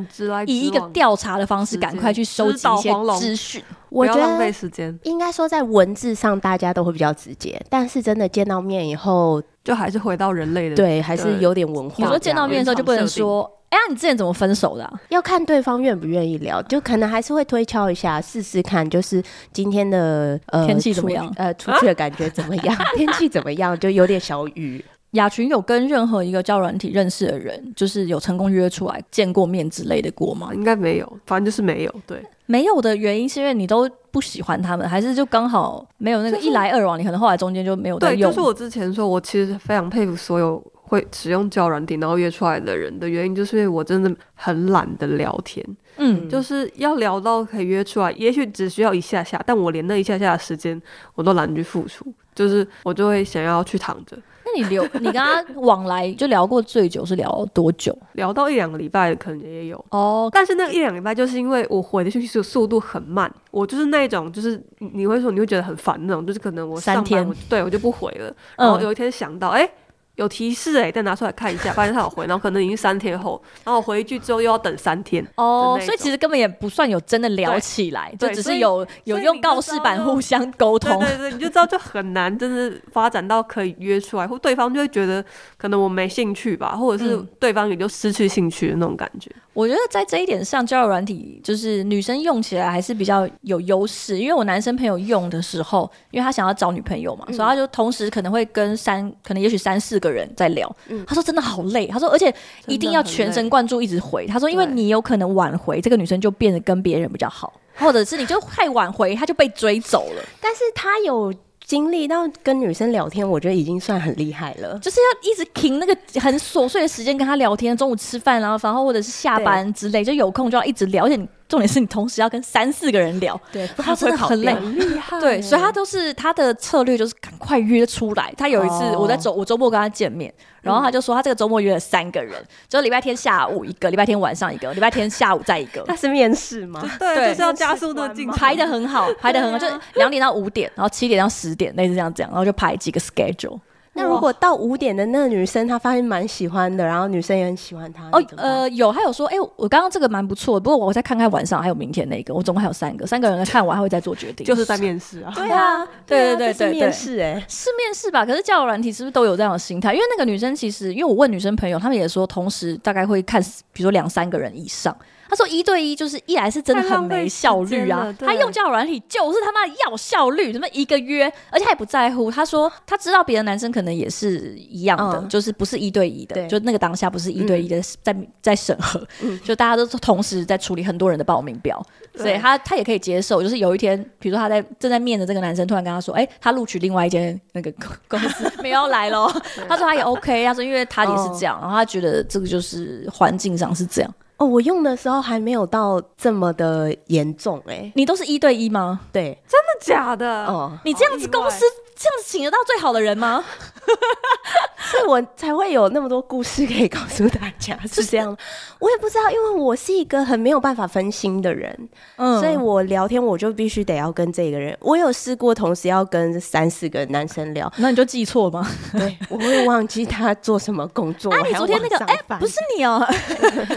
以一个调查的方式，赶快去收集一些资讯。我觉得应该说在文字上大家都会比较直接，但是真的见到面以后，就还是回到人类的，对，还是有点文化。你说见到面的时候就不能说，哎呀，你之前怎么分手的？要看对方愿不愿意聊，就可能还是会推敲一下，试试看，就是今天的呃天气怎么样，呃 [LAUGHS] 出去的感觉怎么样，[LAUGHS] 天气怎么样，就有点小雨。雅群有跟任何一个交软体认识的人，就是有成功约出来见过面之类的过吗？应该没有，反正就是没有。对，没有的原因是因为你都不喜欢他们，还是就刚好没有那个一来二往？你可能后来中间就没有。对，就是我之前说，我其实非常佩服所有会使用交友软体然后约出来的人的原因，就是因为我真的很懒得聊天。嗯，就是要聊到可以约出来，也许只需要一下下，但我连那一下下的时间我都懒得去付出，就是我就会想要去躺着。那你聊，你跟他往来就聊过最久是聊多久？[LAUGHS] 聊到一两个礼拜可能也有哦。但是那一两个礼拜，就是因为我回的讯息速度很慢，我就是那种，就是你会说你会觉得很烦那种，就是可能我上班三天我对我就不回了，然后有一天想到，哎、嗯。欸有提示哎、欸，再拿出来看一下，[LAUGHS] 发现他有回，然后可能已经三天后，然后我回一句之后又要等三天哦，所以其实根本也不算有真的聊起来，就只是有有用告示板互相沟通，对对对，你就知道就很难真的发展到可以约出来，或对方就会觉得可能我没兴趣吧，或者是对方也就失去兴趣的那种感觉。嗯、我觉得在这一点上，交友软体就是女生用起来还是比较有优势，因为我男生朋友用的时候，因为他想要找女朋友嘛，嗯、所以他就同时可能会跟三，可能也许三四个人在聊，嗯、他说真的好累，他说而且一定要全神贯注一直回，他说因为你有可能挽回，这个女生就变得跟别人比较好，或者是你就太挽回，他就被追走了。但是他有经历到跟女生聊天，我觉得已经算很厉害了，就是要一直停那个很琐碎的时间跟她聊天，中午吃饭然后然后或者是下班之类，就有空就要一直聊，而且你。重点是你同时要跟三四个人聊，对，他真的很累，很厉害。对，所以他都是他的策略就是赶快约出来。他有一次我在周我周末跟他见面，然后他就说他这个周末约了三个人，就礼拜天下午一个，礼拜天晚上一个，礼拜天下午再一个。[LAUGHS] 他是面试吗？对，就是要加速度进，[LAUGHS] 排的很好，排的很好，就两点到五点，然后七点到十点，类似这样讲，然后就排几个 schedule。那如果到五点的那个女生，她发现蛮喜欢的，然后女生也很喜欢她。哦，呃，有，还有说，哎、欸，我刚刚这个蛮不错的，不过我再看看晚上还有明天那个，我总共还有三个，三个人看完还会再做决定。就是在面试啊。[LAUGHS] 对啊，对对对对，面试哎，是面试吧？可是交友软体是不是都有这样的心态？因为那个女生其实，因为我问女生朋友，她们也说同时大概会看，比如说两三个人以上。他说一对一就是一来是真的很没效率啊，他用交友软体就是他妈要效率，什么一个约，而且他也不在乎。他说他知道别的男生可能也是一样的，嗯、就是不是一对一的，就那个当下不是一对一的，在在审核，嗯、就大家都同时在处理很多人的报名表，嗯、所以他他也可以接受。就是有一天，比如说他在正在面的这个男生突然跟他说，哎、欸，他录取另外一间那个公司 [LAUGHS] 没有要来喽。他说他也 OK，他说因为他也是这样，然后他觉得这个就是环境上是这样。哦，我用的时候还没有到这么的严重哎、欸，你都是一对一吗？对，真的假的？哦，你这样子公司。这样子请得到最好的人吗？所以我才会有那么多故事可以告诉大家，[LAUGHS] 是这样。我也不知道，因为我是一个很没有办法分心的人，嗯，所以我聊天我就必须得要跟这个人。我有试过同时要跟三四个男生聊，那你就记错吗？对，[LAUGHS] 我会忘记他做什么工作。啊，你昨天那个，哎，不是你哦。[LAUGHS]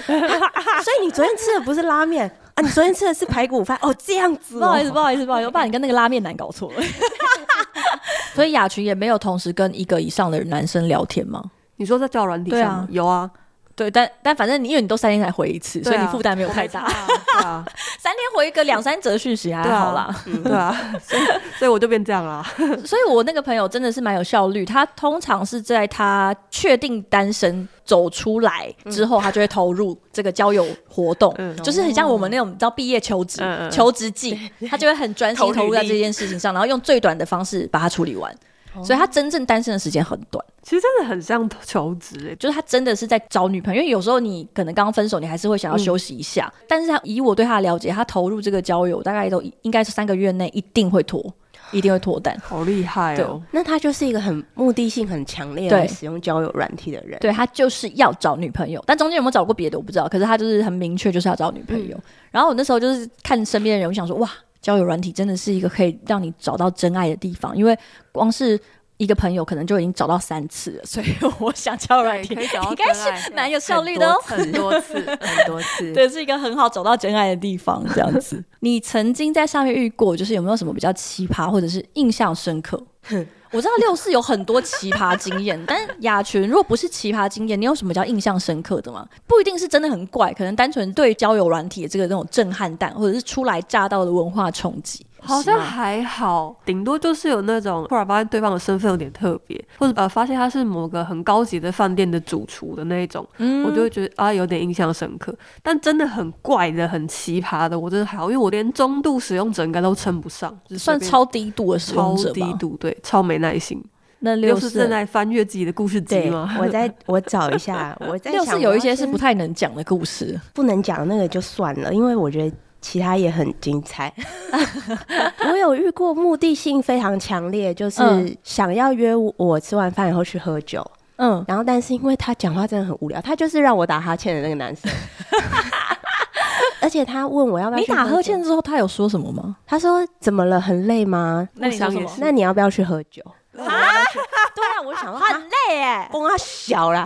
所以你昨天吃的不是拉面啊？你昨天吃的是排骨饭哦？这样子，不好意思，不好意思，不好意思，我把你跟那个拉面男搞错了。[LAUGHS] 所以雅群也没有同时跟一个以上的男生聊天吗？你说在交友软体上？对啊，有啊。对，但但反正你因为你都三天才回一次，所以你负担没有太大。[LAUGHS] 三天回一个两三则讯息还好啦。对啊，所以所以我就变这样啦。[LAUGHS] 所以我那个朋友真的是蛮有效率，他通常是在他确定单身走出来之后，他就会投入这个交友活动，[LAUGHS] 就是很像我们那种你知道毕业求职求职季，他就会很专心投入在这件事情上，然后用最短的方式把它处理完。所以他真正单身的时间很短，其实真的很像求职诶，就是他真的是在找女朋友，因为有时候你可能刚刚分手，你还是会想要休息一下。嗯、但是他以我对他的了解，他投入这个交友大概都应该是三个月内一定会脱，一定会脱单。好厉害哦！那他就是一个很目的性很强烈的使用交友软体的人。对，他就是要找女朋友，但中间有没有找过别的我不知道。可是他就是很明确，就是要找女朋友。嗯、然后我那时候就是看身边的人，我想说哇，交友软体真的是一个可以让你找到真爱的地方，因为光是。一个朋友可能就已经找到三次了，[LAUGHS] 所以我想交友软体 [LAUGHS] 应该是蛮有效率的哦，很多次，[LAUGHS] 很多次，对，是一个很好找到真爱的地方。这样子，你曾经在上面遇过，就是有没有什么比较奇葩或者是印象深刻？我知道六四有很多奇葩经验，但雅群如果不是奇葩经验，你有什么叫印象深刻的吗？不一定是真的很怪，可能单纯对交友软体的这个那种震撼弹，或者是初来乍到的文化冲击。好像还好，顶多就是有那种突然发现对方的身份有点特别，或者呃发现他是某个很高级的饭店的主厨的那一种，嗯，我就会觉得啊有点印象深刻。但真的很怪的、很奇葩的，我真的还好，因为我连中度使用者应该都称不上，算超低度的使用者。超低度，对，超没耐心。那六是正在翻阅自己的故事集吗？我在我找一下，我在 [LAUGHS] 六是有一些是不太能讲的故事，不能讲那个就算了，因为我觉得。其他也很精彩，[LAUGHS] 我有遇过目的性非常强烈，就是想要约我吃完饭以后去喝酒，嗯，然后但是因为他讲话真的很无聊，他就是让我打哈欠的那个男生，[LAUGHS] 而且他问我要不要，你打哈欠之后他有说什么吗？他说怎么了，很累吗？那你想什么？那你要不要去喝酒？啊，对啊，我想说很累哎，风啊小啦。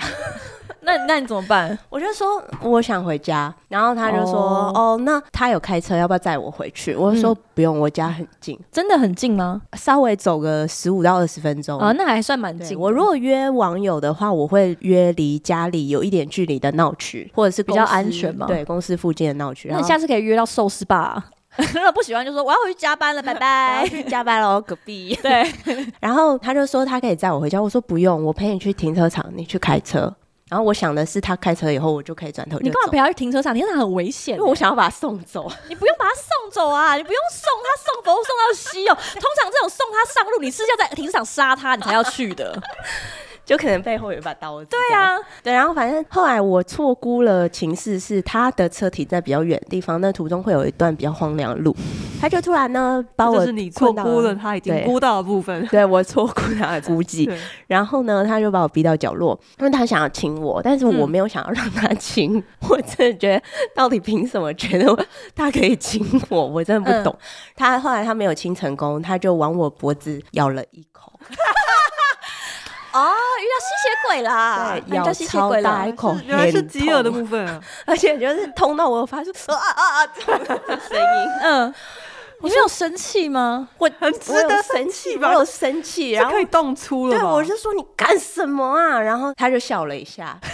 那那你怎么办？我就说我想回家，然后他就说哦，哦，那他有开车，要不要载我回去？我就说不用，我家很近，真的很近吗？稍微走个十五到二十分钟啊，那还算蛮近。我如果约网友的话，我会约离家里有一点距离的闹区，或者是比较安全嘛。对，公司附近的闹区。那你下次可以约到寿司吧。如 [LAUGHS] 果不喜欢就说我要回去加班了，[LAUGHS] 拜拜。去加班喽，隔壁。[LAUGHS] 对，然后他就说他可以载我回家，我说不用，我陪你去停车场，你去开车。然后我想的是，他开车以后，我就可以转头。你干嘛不要去停车场？停车场很危险，因为我想要把他送走。你不用把他送走啊，你不用送他送佛送到西哦。通常这种送他上路，你是要在停车场杀他，你才要去的。就可能背后有一把刀子。对啊，对，然后反正后来我错估了情势，是他的车停在比较远的地方，那途中会有一段比较荒凉的路，他就突然呢把我，就是你错估了他已经估到的部分，对，对我错估他的 [LAUGHS] 估计，然后呢他就把我逼到角落，因为他想要亲我，但是我没有想要让他亲，嗯、[LAUGHS] 我真的觉得到底凭什么觉得他可以亲我，我真的不懂。嗯、他后来他没有亲成功，他就往我脖子咬了一口。哦，遇到吸血鬼啦！对，咬超大一口，原来是饥饿的部分啊，[LAUGHS] 而且就是痛到我发出啊啊啊的 [LAUGHS] 声音。[LAUGHS] 嗯，你没有生气吗？我很值得生气吧？我有生气，然后可以动粗了。对，我就说你干什么啊？然后他就笑了一下。[LAUGHS]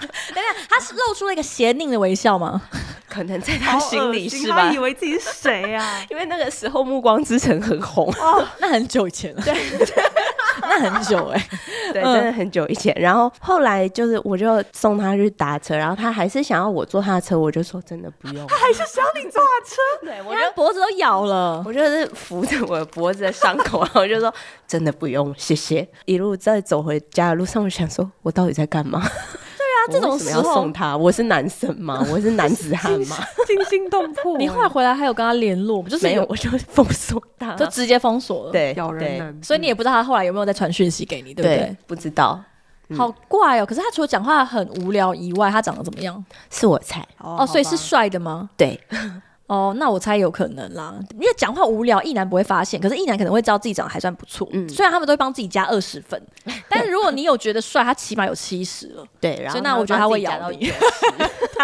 等等，他是露出了一个邪佞的微笑吗？可能在他心里是吧？他以为自己是谁啊？[LAUGHS] 因为那个时候《暮光之城》很红哦，[LAUGHS] 那很久以前了。对。那很久哎、欸，对，真的很久以前。然后后来就是，我就送他去打车，然后他还是想要我坐他的车，我就说真的不用。他还是想要你坐他车？对，我觉得脖子都咬了，我就是扶着我的脖子的伤口，然后我就说真的不用，谢谢。[LAUGHS] 一路在走回家的路上，我想说我到底在干嘛？对啊 [LAUGHS] 这种时候要送他，我是男生吗？[LAUGHS] 我是男子汉吗？惊心动魄。你后来回来还有跟他联络？就是没有，我就封锁他，就直接封锁了。对，咬人男。所以你也不知道他后来有没有再传讯息给你，对不对？不知道。好怪哦！可是他除了讲话很无聊以外，他长得怎么样？是我猜哦，所以是帅的吗？对。哦，那我猜有可能啦，因为讲话无聊，一男不会发现，可是一男可能会知道自己长得还算不错。嗯，虽然他们都会帮自己加二十分，[LAUGHS] 但是如果你有觉得帅，他起码有七十了。对，然后所以那我觉得他会咬你，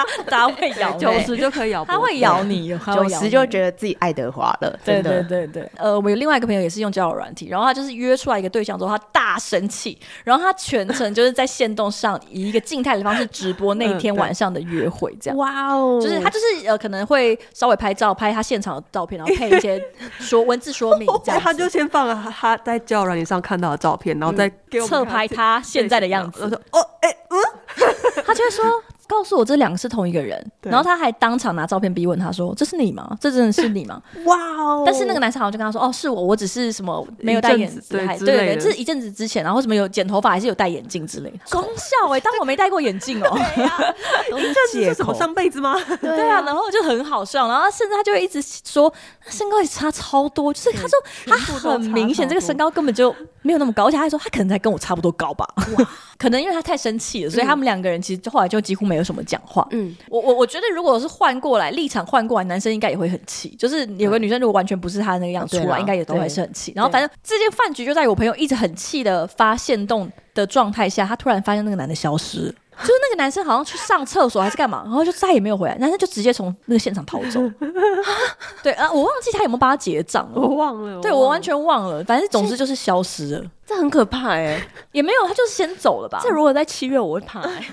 他他会咬九十就可以咬，他会咬你，九十就觉得自己爱德华了。对对对对，呃，我有另外一个朋友也是用交友软体，然后他就是约出来一个对象之后，他大生气，然后他全程就是在线动上以一个静态的方式直播那一天晚上的约会，这样。哇哦，就是他就是呃可能会稍微拍照拍他现。场的照片，然后配一些说文字说明，[LAUGHS] 这样他就先放了他在交友软体上看到的照片，然后再侧拍他现在的样子。我说哦，哎，嗯，[LAUGHS] 他就会说告诉我这两个是同一个人，然后他还当场拿照片逼问他说：“这是你吗？这真的是你吗？” [LAUGHS] 哇哦！但是那个男生好像就跟他说：“哦，是我，我只是什么没有戴眼镜，对对对这是一阵子之前，然后什么有剪头发，还是有戴眼镜之类。的。”功效哎，当我没戴过眼镜哦，[LAUGHS] 这是什么上辈子吗？对啊，然后就很好笑，然后甚至他就会一直说身高也差超多，就是他说他很明显这个身高根本就没有那么高，而且他还说他可能才跟我差不多高吧，可能因为他太生气了，所以他们两个人其实后来就几乎没有什么讲话。嗯，我我我觉得如果是换过来立场换过来，男生应该也会很气，就是有个女生如果完全不是他那个样子出来，应该也都还是很气。然后反正这件饭局就在我朋友一直很气的发现动的状态下，他突然发现那个男的消失。就是那个男生好像去上厕所还是干嘛，然后就再也没有回来，男生就直接从那个现场跑走。[LAUGHS] 对啊，我忘记他有没有帮他结账了，我忘了，对我完全忘了，反正总之就是消失了。这很可怕哎、欸，也没有，他就是先走了吧。这如果在七月，我会怕、[LAUGHS] 欸。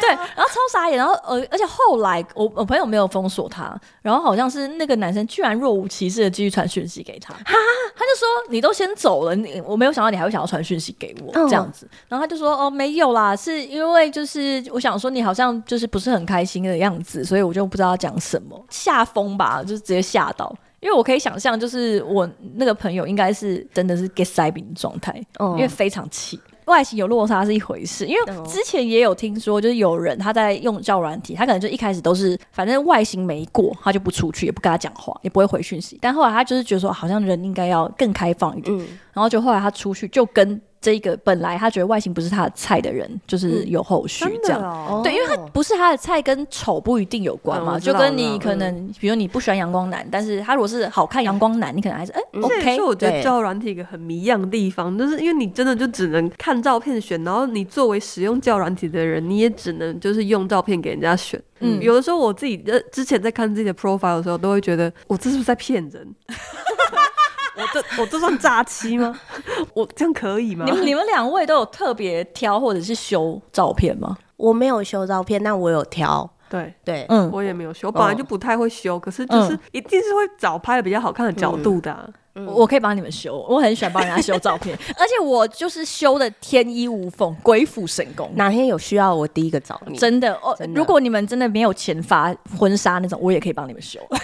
对，然后超傻眼，然后呃，而且后来我我朋友没有封锁他，然后好像是那个男生居然若无其事的继续传讯息给他，他就说你都先走了，你我没有想到你还会想要传讯息给我。这样子，然后他就说哦没有啦，是因为就是我想说你好像就是不是很开心的样子，所以我就不知道要讲什么，吓疯吧，就是直接吓到。因为我可以想象，就是我那个朋友应该是真的是 get 塞饼状态，因为非常气。外形有落差是一回事，因为之前也有听说，就是有人他在用交友软体，他可能就一开始都是反正外形没过，他就不出去，也不跟他讲话，也不会回讯息。但后来他就是觉得说，好像人应该要更开放一点，然后就后来他出去就跟。这个本来他觉得外形不是他的菜的人，就是有后续这样，哦、对，因为他不是他的菜，跟丑不一定有关嘛，嗯、就跟你可能，嗯、比如你不喜欢阳光男，但是他如果是好看阳光男，你可能还是哎、欸、OK。所以我觉得交友软体一个很迷样的地方，就是因为你真的就只能看照片选，然后你作为使用交友软体的人，你也只能就是用照片给人家选。嗯，有的时候我自己呃之前在看自己的 profile 的时候，都会觉得我这是不是在骗人？[LAUGHS] 我这我这算诈欺吗？[LAUGHS] 我这样可以吗？你们你们两位都有特别挑或者是修照片吗？我没有修照片，但我有挑。对对，嗯，我也没有修，我本来就不太会修，哦、可是就是一定是会找拍的比较好看的角度的、啊。嗯嗯、我可以帮你们修，我很喜欢帮人家修照片，[LAUGHS] 而且我就是修的天衣无缝，鬼斧神工。哪天有需要，我第一个找你。真的哦，的如果你们真的没有钱发婚纱那种，我也可以帮你们修。[LAUGHS] 婚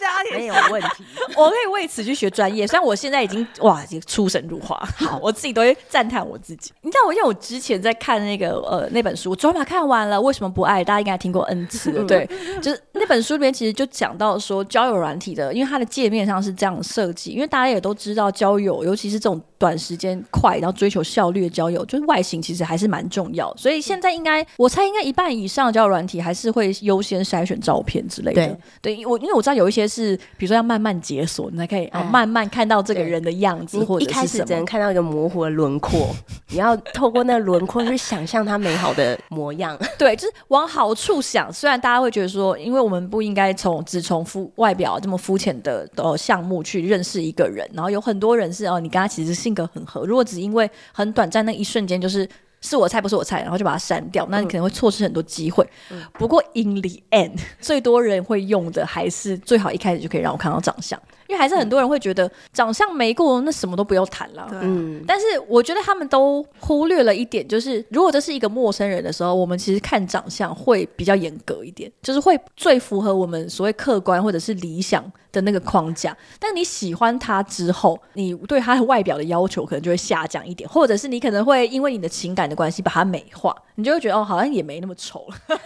纱也 [LAUGHS] 没有问题，[LAUGHS] 我可以为此去学专业。虽然我现在已经哇，已经出神入化，好，[LAUGHS] 我自己都会赞叹我自己。你知道，我因为我之前在看那个呃那本书，我昨晚看完了，为什么不爱？大家应该听过 N 次了，对，就是那本书里面其实就讲到说交友软体的，因为它的界面上是这样设计，因为大家也都知道交友，尤其是这种短时间快，然后追求效率的交友，就是外形其实还是蛮重要。所以现在应该，我猜应该一半以上的交友软体还是会优先筛选照片之类的。对，对我因为我知道有一些是，比如说要慢慢解锁，你才可以啊慢慢看到这个人的样子，或者是一开始只能看到一个模糊的轮廓，你要透过那个轮廓去想象他美好的模样。[LAUGHS] [LAUGHS] 对，就是往好处想。虽然大家会觉得说，因为我们不应该从只从肤外表这么肤浅的呃项目去认识一个人，然后有很多人是哦，你跟他其实性格很合，如果只因为很短暂那一瞬间就是。是我菜不是我菜，然后就把它删掉，那你可能会错失很多机会。嗯、不过 in the end，最多人会用的还是最好一开始就可以让我看到长相，还是很多人会觉得长相没过，那什么都不用谈了。嗯，但是我觉得他们都忽略了一点，就是如果这是一个陌生人的时候，我们其实看长相会比较严格一点，就是会最符合我们所谓客观或者是理想的那个框架。但你喜欢他之后，你对他的外表的要求可能就会下降一点，或者是你可能会因为你的情感的关系把它美化，你就会觉得哦，好像也没那么丑了，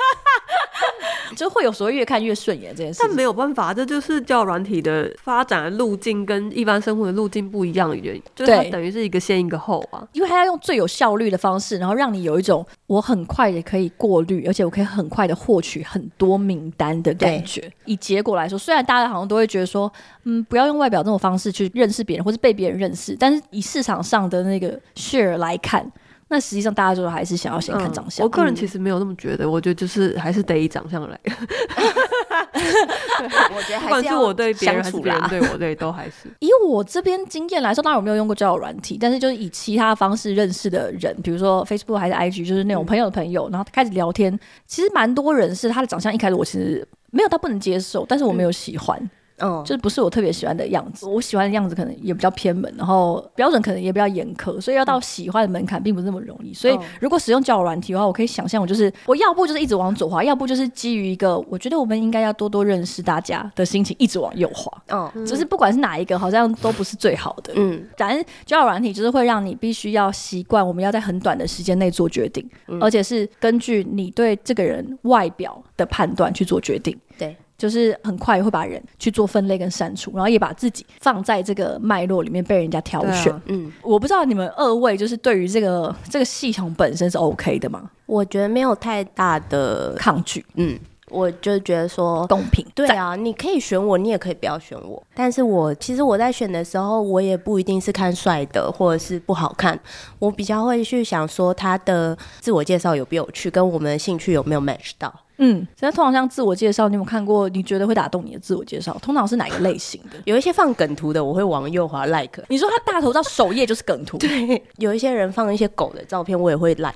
就会有时候越看越顺眼这件事。但没有办法，这就是叫软体的发展的路径跟一般生活的路径不一样的原因，就是它等于是一个先一个后啊，因为它要用最有效率的方式，然后让你有一种我很快也可以过滤，而且我可以很快的获取很多名单的感觉。以结果来说，虽然大家好像都会觉得说，嗯，不要用外表这种方式去认识别人，或是被别人认识，但是以市场上的那个 share 来看。那实际上，大家就还是想要先看长相。我个人其实没有那么觉得，我觉得就是还是得以长相来。[LAUGHS] 我觉得不管是我对别人还是别人对我，对都还是。[LAUGHS] 以我这边经验来说，当然我没有用过交友软体，但是就是以其他方式认识的人，比如说 Facebook 还是 IG，就是那种朋友的朋友，然后开始聊天，其实蛮多人是他的长相一开始我其实没有他不能接受，但是我没有喜欢。嗯，就是不是我特别喜欢的样子。我喜欢的样子可能也比较偏门，然后标准可能也比较严苛，所以要到喜欢的门槛并不是那么容易。所以如果使用交友软体的话，我可以想象，我就是我要不就是一直往左滑，要不就是基于一个我觉得我们应该要多多认识大家的心情，一直往右滑。嗯，只是不管是哪一个，好像都不是最好的。嗯，反正交友软体就是会让你必须要习惯，我们要在很短的时间内做决定，而且是根据你对这个人外表的判断去做决定。对。就是很快会把人去做分类跟删除，然后也把自己放在这个脉络里面被人家挑选。啊、嗯，我不知道你们二位就是对于这个这个系统本身是 OK 的吗？我觉得没有太大的抗拒。嗯，我就觉得说公平。对啊，你可以选我，你也可以不要选我。但是我其实我在选的时候，我也不一定是看帅的或者是不好看，我比较会去想说他的自我介绍有没有趣，跟我们的兴趣有没有 match 到。嗯，现在通常像自我介绍，你有没有看过？你觉得会打动你的自我介绍，通常是哪个类型的？[LAUGHS] 有一些放梗图的，我会往右滑 like。你说他大头照首页就是梗图，[LAUGHS] 对。有一些人放一些狗的照片，我也会 like。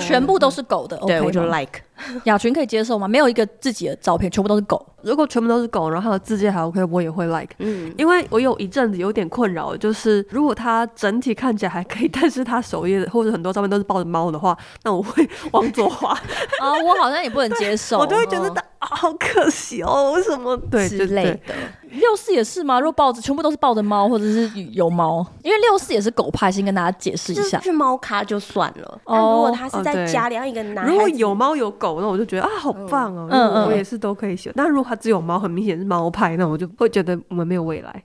全部都是狗的，对，okay、我就 like。[LAUGHS] 雅群可以接受吗？没有一个自己的照片，全部都是狗。如果全部都是狗，然后他的字迹还 OK，我也会 like。嗯，因为我有一阵子有点困扰，就是如果他整体看起来还可以，但是他首页或者很多照片都是抱着猫的话，那我会往左滑。[LAUGHS] 啊，我好像也不能接受，[LAUGHS] 我都会觉得好可惜哦，为什么对之类的。六四也是吗？如果抱着全部都是抱着猫，或者是有猫，因为六四也是狗派，先跟大家解释一下。就是猫咖就算了，但如果他是在家里让一个男，如果有猫有狗，那我就觉得啊，好棒哦，嗯，我也是都可以选。但如果他只有猫，很明显是猫派，那我就会觉得我们没有未来。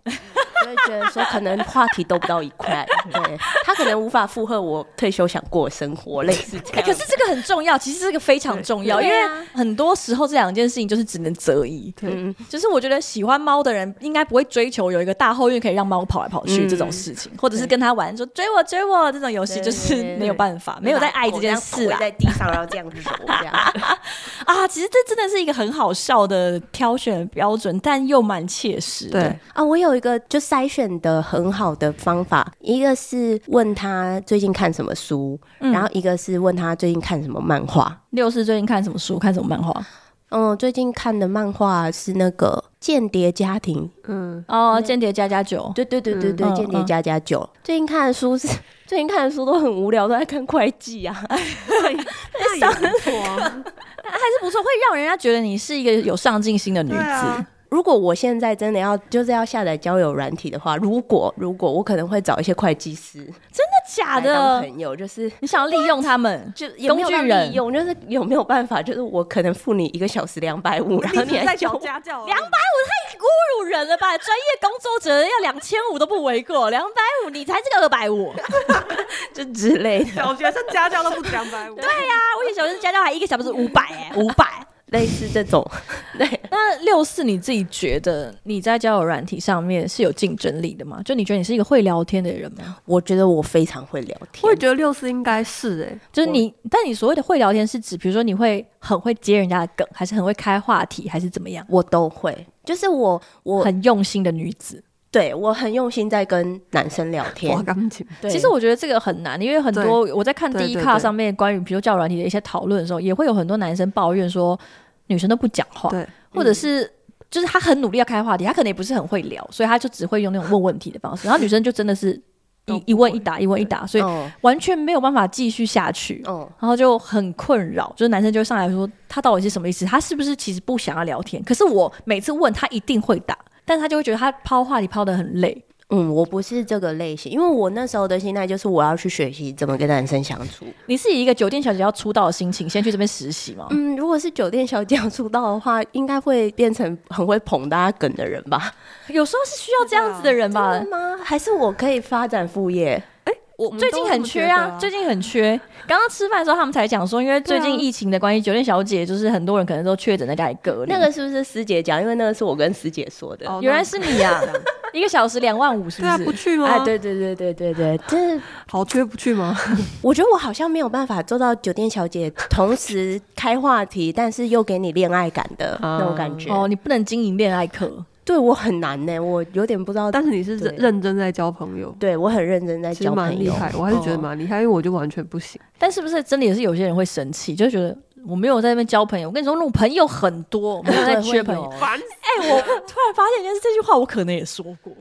觉得说可能话题都不到一块，[LAUGHS] 对，他可能无法负荷我退休想过的生活，类似这样。可是这个很重要，其实这个非常重要，因为很多时候这两件事情就是只能择一。对，就是我觉得喜欢猫的人应该不会追求有一个大后院可以让猫跑来跑去这种事情，或者是跟他玩说追我追我这种游戏，就是没有办法，没有在爱这件事啊，在地上然后这样子这样 [LAUGHS] 啊，其实这真的是一个很好笑的挑选标准，但又蛮切实。对啊，我有一个就是。筛选的很好的方法，一个是问他最近看什么书，嗯、然后一个是问他最近看什么漫画。六是最近看什么书，看什么漫画？嗯，最近看的漫画是那个《间谍家庭》。嗯，哦，《间谍家家酒》。对对对对对，《间谍家家酒》。最近看的书是，[LAUGHS] 最近看的书都很无聊，都在看会计啊。那也不错，[LAUGHS] 还是不错，会让人家觉得你是一个有上进心的女子。如果我现在真的要就是要下载交友软体的话，如果如果我可能会找一些会计师，真的假的？朋友就是你想要利用他们，[LAUGHS] 就工具人用，就是有没有办法？就是我可能付你一个小时两百五，然后你还 [LAUGHS] 在找家教，两百五太侮辱人了吧？专业工作者要两千五都不为过，两百五你才这个二百五，[LAUGHS] 就之类的。小学生家教都不止两百五，对呀、啊，我以前小学生家教还一个小时五百哎，五百。类似这种，对。[LAUGHS] 那六四你自己觉得你在交友软体上面是有竞争力的吗？就你觉得你是一个会聊天的人吗？我觉得我非常会聊天。我也觉得六四应该是哎、欸，就是你，但你所谓的会聊天是指，比如说你会很会接人家的梗，还是很会开话题，还是怎么样？我都会，就是我我很用心的女子。对，我很用心在跟男生聊天。对，其实我觉得这个很难，因为很多我在看 Dcard 上面关于比如交友软体的一些讨论的时候，也会有很多男生抱怨说女生都不讲话，对，或者是就是他很努力要开话题，他可能也不是很会聊，所以他就只会用那种问问题的方式，然后女生就真的是一一问一答，一问一答，所以完全没有办法继续下去，然后就很困扰，就是男生就上来说他到底是什么意思？他是不是其实不想要聊天？可是我每次问他一定会答。但他就会觉得他抛话题抛的很累。嗯，我不是这个类型，因为我那时候的心态就是我要去学习怎么跟男生相处。你是以一个酒店小姐要出道的心情先去这边实习吗？嗯，如果是酒店小姐要出道的话，应该会变成很会捧大家梗的人吧？有时候是需要这样子的人吧？真的吗？还是我可以发展副业？我最近很缺啊，啊最近很缺。刚刚吃饭的时候，他们才讲说，因为最近疫情的关系，啊、酒店小姐就是很多人可能都确诊在家里隔离。那个是不是师姐讲？因为那个是我跟师姐说的。哦、原来是你啊！[LAUGHS] 一个小时两万五，是不是？不去吗？哎，对对对对对对，就是 [LAUGHS] 好缺不去吗？[LAUGHS] 我觉得我好像没有办法做到酒店小姐同时开话题，但是又给你恋爱感的那种感觉。哦，你不能经营恋爱课。对我很难呢，我有点不知道。但是你是认真在交朋友，对我很认真在交朋友，蛮厉害。我还是觉得蛮厉害，因为我就完全不行。但是不是真的也是有些人会生气，就觉得我没有在那边交朋友。我跟你说，那种朋友很多，我没有在缺朋友。[LAUGHS] 烦！哎，我突然发现，原来这句话我可能也说过。[LAUGHS]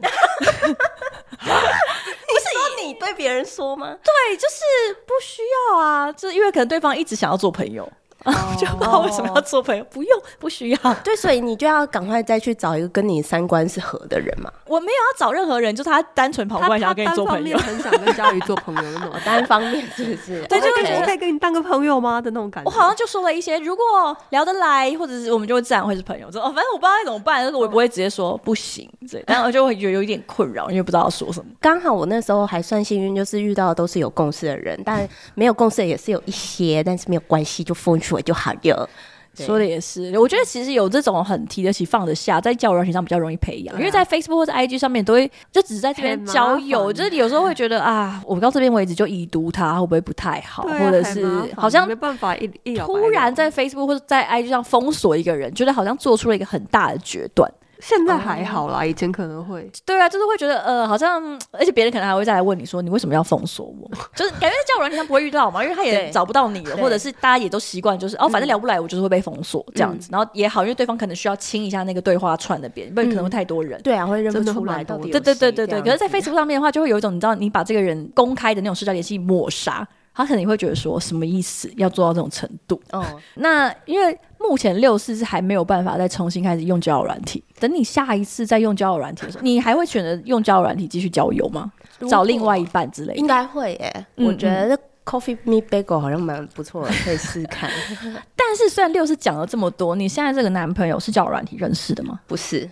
不是说你对别人说吗？对，就是不需要啊，就是因为可能对方一直想要做朋友。[LAUGHS] 就不知道为什么要做朋友，不用，不需要。对，所以你就要赶快再去找一个跟你三观是合的人嘛。我没有要找任何人，就是他单纯跑过来想要跟你做朋友，很想跟佳瑜做朋友那种 [LAUGHS] 单方面，是不是？对，就觉得我可以跟你当个朋友吗的那种感觉。我好像就说了一些，如果聊得来，或者是我们就会自然会是朋友。说哦，反正我不知道该怎么办，但是我也不会直接说不行，对，然后就会觉得有一点困扰，因为不知道说什么。刚好我那时候还算幸运，就是遇到的都是有共识的人，但没有共识的也是有一些，但是没有关系，就分出来就好了。说的也是，我觉得其实有这种很提得起放得下，在交友软件上比较容易培养，啊、因为在 Facebook 或者 IG 上面都会就只是在这边交友，就是你有时候会觉得啊，我到这边为止就已读他会不会不太好，啊、或者是好像没办法一一突然在 Facebook 或者在 IG 上封锁一个人，觉得好像做出了一个很大的决断。现在还好啦，以前可能会。对啊，就是会觉得呃，好像，而且别人可能还会再来问你说，你为什么要封锁我？[LAUGHS] 就是感觉在交友软件上不会遇到嘛，因为他也找不到你了，或者是大家也都习惯，就是哦，反正聊不来，我就是会被封锁这样子。然后也好，因为对方可能需要清一下那个对话串那边，不然可能会太多人。对啊，会认不出来到底。对对对对对。可是，在 Facebook 上面的话，就会有一种你知道，你把这个人公开的那种社交联系抹杀。他可能会觉得说什么意思？要做到这种程度？哦，那因为目前六四是还没有办法再重新开始用交友软体。等你下一次再用交友软体的时候，你还会选择用交友软体继续交友吗？找另外一半之类的？应该会耶。我觉得 Coffee Me Bagel 好像蛮不错的，可以试试看。[LAUGHS] 但是虽然六四讲了这么多，你现在这个男朋友是交友软体认识的吗？不是，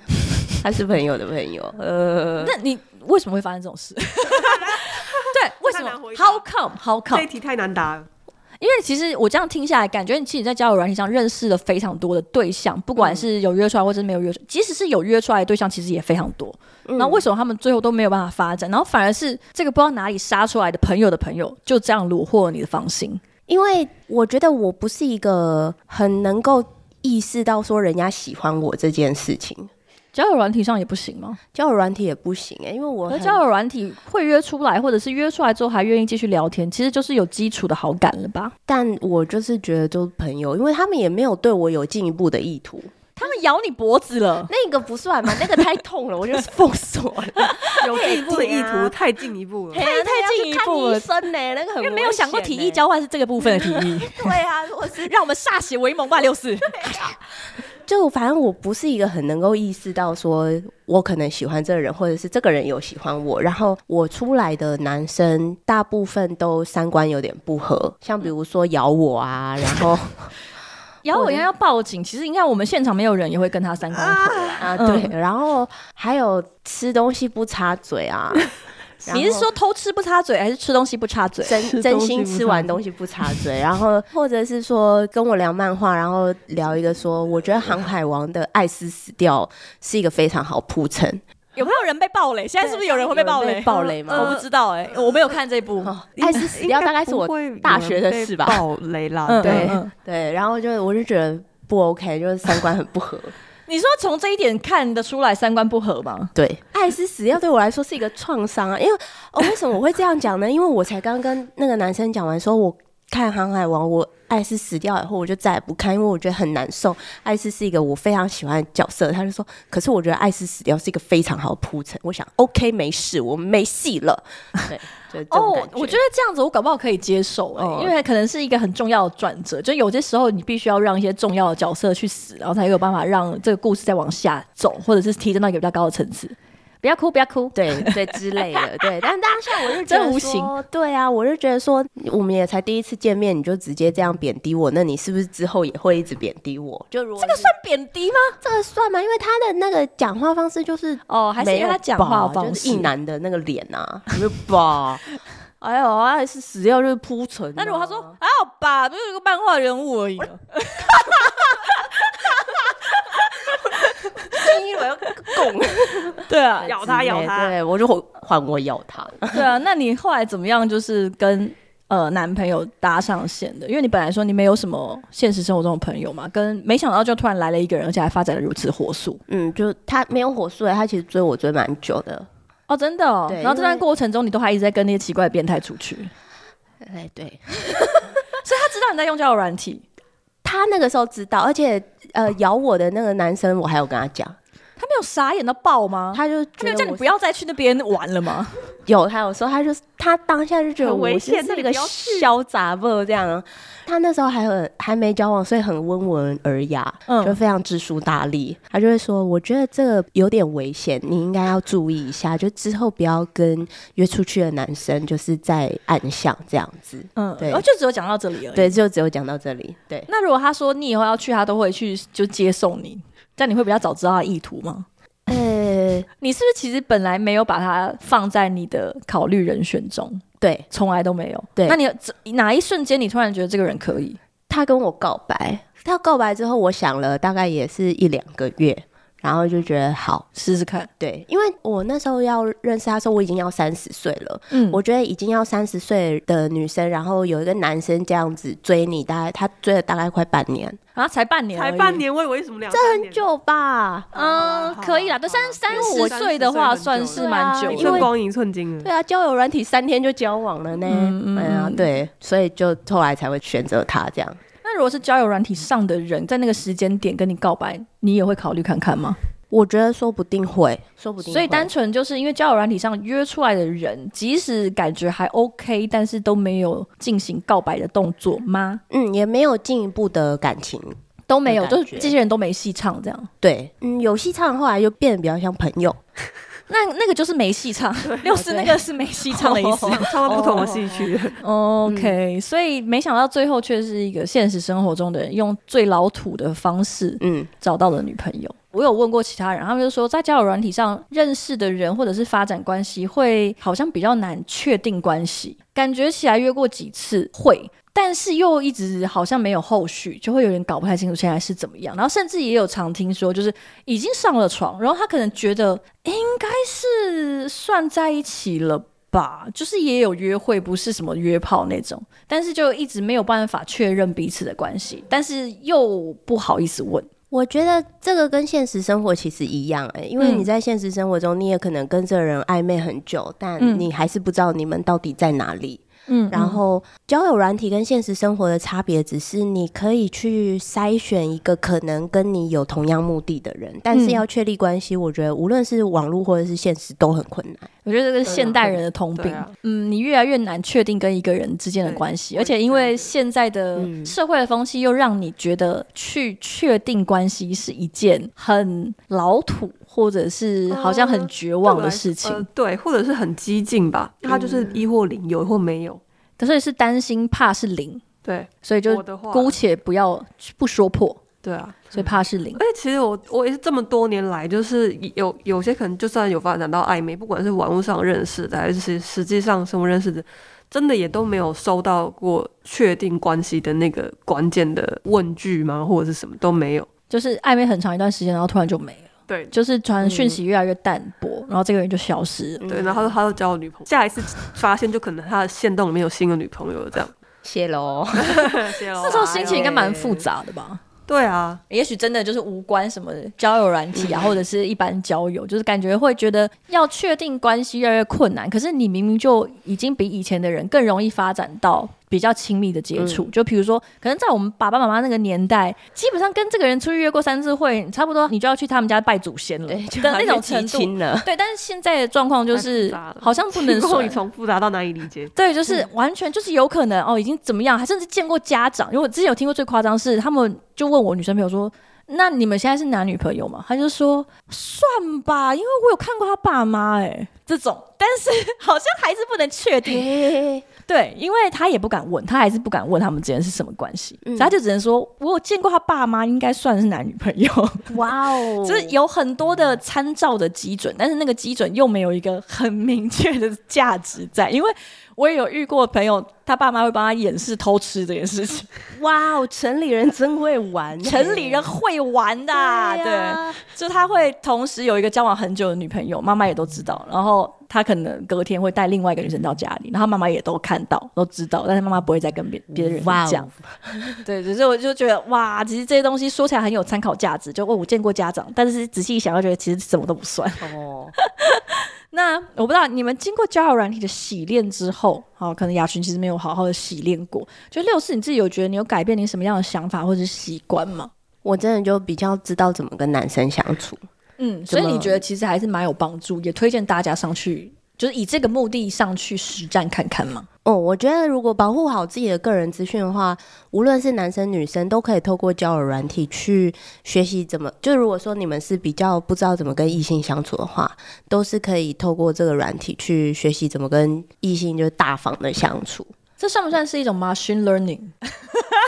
他是朋友的朋友。呃，[LAUGHS] 那你为什么会发生这种事？[LAUGHS] 对为什么？How come? How come? 这题太难答了。因为其实我这样听下来，感觉你其实，在交友软体上认识了非常多的对象，不管是有约出来，或者是没有约出来，即使是有约出来的对象，其实也非常多。然后为什么他们最后都没有办法发展？然后反而是这个不知道哪里杀出来的朋友的朋友，就这样虏获了你的芳心？因为我觉得我不是一个很能够意识到说人家喜欢我这件事情。交友软体上也不行吗？交友软体也不行哎、欸，因为我和交友软体会约出来，或者是约出来之后还愿意继续聊天，其实就是有基础的好感了吧？但我就是觉得就是朋友，因为他们也没有对我有进一步的意图。他们咬你脖子了，那个不算嘛？[LAUGHS] 那个太痛了，我就是封锁了。[LAUGHS] 有进一步的意图，太进一步了，太太进一步了。生呢、欸，那个很、欸、因为没有想过体液交换是这个部分的体液。[LAUGHS] 对啊，如果是让我们歃血为盟吧，六四。就反正我不是一个很能够意识到说，我可能喜欢这个人，或者是这个人有喜欢我。然后我出来的男生大部分都三观有点不合，像比如说咬我啊，然后 [LAUGHS] 咬我应该要报警。其实应该我们现场没有人也会跟他三观不合啊。对，然后还有吃东西不插嘴啊。你是说偷吃不插嘴，还是吃东西不插嘴？真真心吃完东西不插嘴，[LAUGHS] 然后或者是说跟我聊漫画，然后聊一个说，我觉得《航海王》的艾斯死掉是一个非常好铺陈。有没有人被暴雷？现在是不是有人会被暴雷？暴雷吗？我不知道哎，我没有看这部。艾斯死掉大概是我大学的事吧？暴雷啦，[LAUGHS] 对对，然后就我就觉得不 OK，就是三观很不合。你说从这一点看得出来三观不合吗？对，艾斯死掉对我来说是一个创伤啊，因为哦，为什么我会这样讲呢？因为我才刚跟那个男生讲完，说我看《航海王》，我艾斯死掉以后，我就再也不看，因为我觉得很难受。艾斯是一个我非常喜欢的角色，他就说，可是我觉得艾斯死掉是一个非常好的铺陈。我想，OK，没事，我们没戏了。对。[LAUGHS] 哦，oh, 我觉得这样子我搞不好可以接受哎、欸，oh. 因为可能是一个很重要的转折，就有些时候你必须要让一些重要的角色去死，然后才有办法让这个故事再往下走，或者是提升到一个比较高的层次。不要哭，不要哭，[LAUGHS] 对对之类的，[LAUGHS] 对。但当下我就觉得说，无情对啊，我就觉得说，我们也才第一次见面，你就直接这样贬低我，那你是不是之后也会一直贬低我？就如果这个算贬低吗？这个算吗？因为他的那个讲话方式就是哦，还是因为他讲话方式，就是一男的那个脸啊，没有吧？哎呦，还是死掉就是铺陈。那如果他说还好吧，不就是一个漫画人物而已。[LAUGHS] 你以为要拱？[LAUGHS] 对啊，[LAUGHS] 咬他咬他，对，我就换我咬他。[LAUGHS] 对啊，那你后来怎么样？就是跟呃男朋友搭上线的，因为你本来说你没有什么现实生活中的朋友嘛，跟没想到就突然来了一个人，而且还发展的如此火速。嗯，就他没有火速，他其实追我追蛮久的。哦，真的哦。对然后这段过程中，你都还一直在跟那些奇怪的变态出去。哎，对。所以他知道你在用交友软体，他他那个时候知道，而且呃，咬我的那个男生，我还有跟他讲。他没有傻眼到爆吗？他就他没有叫你不要再去那边玩了吗？[LAUGHS] 有，他有说，他就他当下就觉得危险，是一个潇洒不这样。他那时候还很还没交往，所以很温文尔雅，嗯，就非常知书达理。他就会说：“我觉得这个有点危险，你应该要注意一下，就之后不要跟约出去的男生就是在暗巷这样子。”嗯，对，然后就只有讲到这里而已。对，就只有讲到这里。对，那如果他说你以后要去，他都会去就接送你。这样你会比较早知道他的意图吗？呃、欸，[LAUGHS] 你是不是其实本来没有把他放在你的考虑人选中？对，从来都没有。对，那你哪一瞬间你突然觉得这个人可以？他跟我告白，他告白之后，我想了大概也是一两个月。然后就觉得好试试看，对，因为我那时候要认识他的时候，我已经要三十岁了。嗯，我觉得已经要三十岁的女生，然后有一个男生这样子追你，大概他追了大概快半年啊，才半年，才半年，我以为什么两？这很久吧？嗯，可以啦，都三三十岁的话算是蛮久，一寸光阴一寸金了。对啊，交友软体三天就交往了呢。嗯嗯，对，所以就后来才会选择他这样。那如果是交友软体上的人，在那个时间点跟你告白，你也会考虑看看吗？我觉得说不定会，说不定会。所以单纯就是因为交友软体上约出来的人，即使感觉还 OK，但是都没有进行告白的动作吗？嗯，也没有进一步的感情，都没有，就是这些人都没戏唱这样。对，嗯，有戏唱，后来就变得比较像朋友。那那个就是没戏唱，[LAUGHS] 六四那个是没戏唱的意思，唱到不同的戏曲。[LAUGHS] OK，所以没想到最后却是一个现实生活中的人用最老土的方式，嗯，找到了女朋友。我有问过其他人，他们就说在交友软体上认识的人或者是发展关系，会好像比较难确定关系，感觉起来约过几次会。但是又一直好像没有后续，就会有点搞不太清楚现在是怎么样。然后甚至也有常听说，就是已经上了床，然后他可能觉得应该是算在一起了吧，就是也有约会，不是什么约炮那种，但是就一直没有办法确认彼此的关系，但是又不好意思问。我觉得这个跟现实生活其实一样欸，因为你在现实生活中，你也可能跟这个人暧昧很久，但你还是不知道你们到底在哪里。嗯，然后交友软体跟现实生活的差别，只是你可以去筛选一个可能跟你有同样目的的人，但是要确立关系，我觉得无论是网络或者是现实都很困难。我觉得这个是现代人的通病。啊啊、嗯，你越来越难确定跟一个人之间的关系，而且因为现在的社会的风气又让你觉得去确定关系是一件很老土。或者是好像很绝望的事情，呃，对，或者是很激进吧，他就是一或零，有或没有，所以是担心怕是零，对，所以就姑且不要不说破，对啊，所以怕是零。而且其实我我也是这么多年来，就是有有些可能就算有发展到暧昧，不管是网络上认识的，还是实际上生活认识的，真的也都没有收到过确定关系的那个关键的问句吗？或者是什么都没有，就是暧昧很长一段时间，然后突然就没了。对，就是传讯息越来越淡薄，嗯、然后这个人就消失了。对，然后他就交了女朋友，[LAUGHS] 下一次发现就可能他的线洞里面有新的女朋友了，这样。谢喽，[LAUGHS] 谢喽。[LAUGHS] 那时候心情应该蛮复杂的吧？对啊，也许真的就是无关什么交友软体啊，或者是一般交友，就是感觉会觉得要确定关系越来越困难。可是你明明就已经比以前的人更容易发展到比较亲密的接触，就比如说，可能在我们爸爸妈妈那个年代，基本上跟这个人出去约过三次会，差不多你就要去他们家拜祖先了，对，就那种程度。对，但是现在的状况就是，好像不能 [LAUGHS] 说你从复杂到难以理解。对，就是完全就是有可能哦，已经怎么样，还甚至见过家长。因为我之前有听过最夸张是，他们就问我女生朋友说。那你们现在是男女朋友吗？他就说算吧，因为我有看过他爸妈哎，这种，但是好像还是不能确定。嘿对，因为他也不敢问，他还是不敢问他们之间是什么关系，嗯、所以他就只能说我有见过他爸妈，应该算是男女朋友。哇哦，就是有很多的参照的基准，但是那个基准又没有一个很明确的价值在，因为。我也有遇过朋友，他爸妈会帮他掩饰偷吃这件事情。哇哦，城里人真会玩，城里人会玩的，对，啊、对，就他会同时有一个交往很久的女朋友，妈妈也都知道。然后他可能隔天会带另外一个女生到家里，然后妈妈也都看到，都知道，但是妈妈不会再跟别别人讲。[LAUGHS] 对，只是我就觉得哇，其实这些东西说起来很有参考价值。就哦，我见过家长，但是仔细一想，又觉得其实什么都不算。哦。[LAUGHS] 那我不知道你们经过交友软体的洗练之后，好，可能雅群其实没有好好的洗练过。就六四，你自己有觉得你有改变你什么样的想法或者是习惯吗？我真的就比较知道怎么跟男生相处。嗯，所以你觉得其实还是蛮有帮助，也推荐大家上去，就是以这个目的上去实战看看吗？哦，我觉得如果保护好自己的个人资讯的话，无论是男生女生都可以透过交友软体去学习怎么。就如果说你们是比较不知道怎么跟异性相处的话，都是可以透过这个软体去学习怎么跟异性就大方的相处。这算不算是一种 machine learning？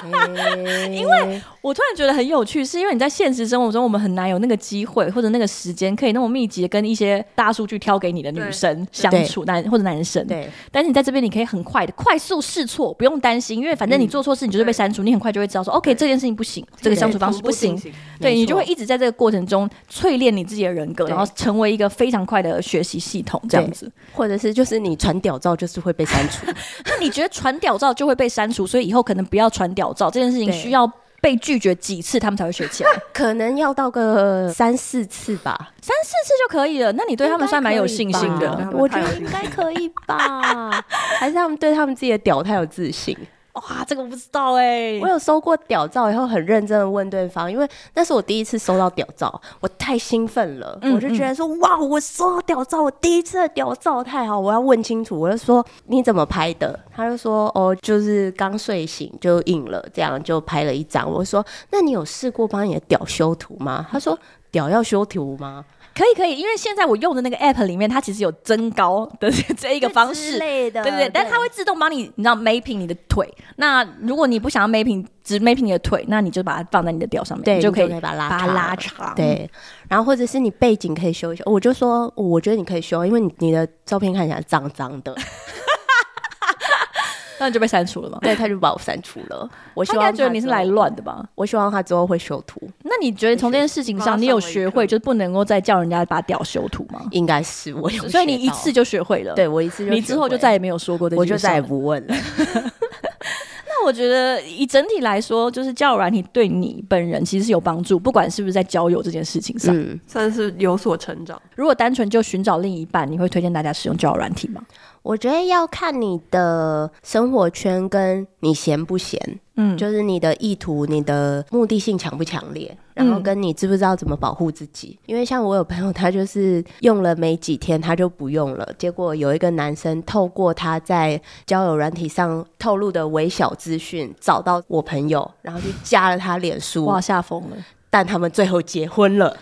[LAUGHS] 因为我突然觉得很有趣，是因为你在现实生活中，我们很难有那个机会或者那个时间，可以那么密集的跟一些大数据挑给你的女生相处，男或者男生。对。但是你在这边，你可以很快的快速试错，不用担心，因为反正你做错事，你就是被删除，你很快就会知道说，OK，这件事情不行，这个相处方式不行。对，你就会一直在这个过程中淬炼你自己的人格，然后成为一个非常快的学习系统，这样子。或者是就是你传屌照就是会被删除，[LAUGHS] [LAUGHS] 那你觉得传屌照就会被删除，所以以后可能不要传屌照这件事情需要被拒绝几次，他们才会学起来？[LAUGHS] 可能要到个三四次吧，三四次就可以了。那你对他们算蛮有信心的，我觉得应该可以吧？还是他们对他们自己的屌太有自信？哇，这个我不知道哎、欸。我有收过屌照以后，很认真的问对方，因为那是我第一次收到屌照，我太兴奋了，嗯、我就觉得说，哇，我收到屌照，我第一次的屌照太好，我要问清楚。我就说你怎么拍的？他就说哦，就是刚睡醒就硬了，这样就拍了一张。我说那你有试过帮你的屌修图吗？他说屌要修图吗？可以可以，因为现在我用的那个 app 里面，它其实有增高的 [LAUGHS] 这一个方式，对对对，但它会自动帮你，你知道 mapping 你的腿。那如果你不想要 mapping 只 mapping 你的腿，那你就把它放在你的表上面，对，你就可以把它拉长，把它拉长。对，然后或者是你背景可以修一修，我就说我觉得你可以修，因为你你的照片看起来脏脏的。[LAUGHS] 那你就被删除了吗？对，他就把我删除了。[LAUGHS] 我希望他觉得你是来乱的吧？我希望他之后会修图。那你觉得从这件事情上，你有学会就是不能够再叫人家把屌修图吗？应该是我有，所以你一次就学会了。对，我一次就，你之后就再也没有说过这我就再也不问了。[LAUGHS] 那我觉得以整体来说，就是交友软体对你本人其实是有帮助，不管是不是在交友这件事情上，嗯，算是有所成长。如果单纯就寻找另一半，你会推荐大家使用交友软体吗？我觉得要看你的生活圈跟你闲不闲，嗯，就是你的意图、你的目的性强不强烈，然后跟你知不知道怎么保护自己。因为像我有朋友，他就是用了没几天，他就不用了。结果有一个男生透过他在交友软体上透露的微小资讯，找到我朋友，然后就加了他脸书，哇，吓疯了。但他们最后结婚了，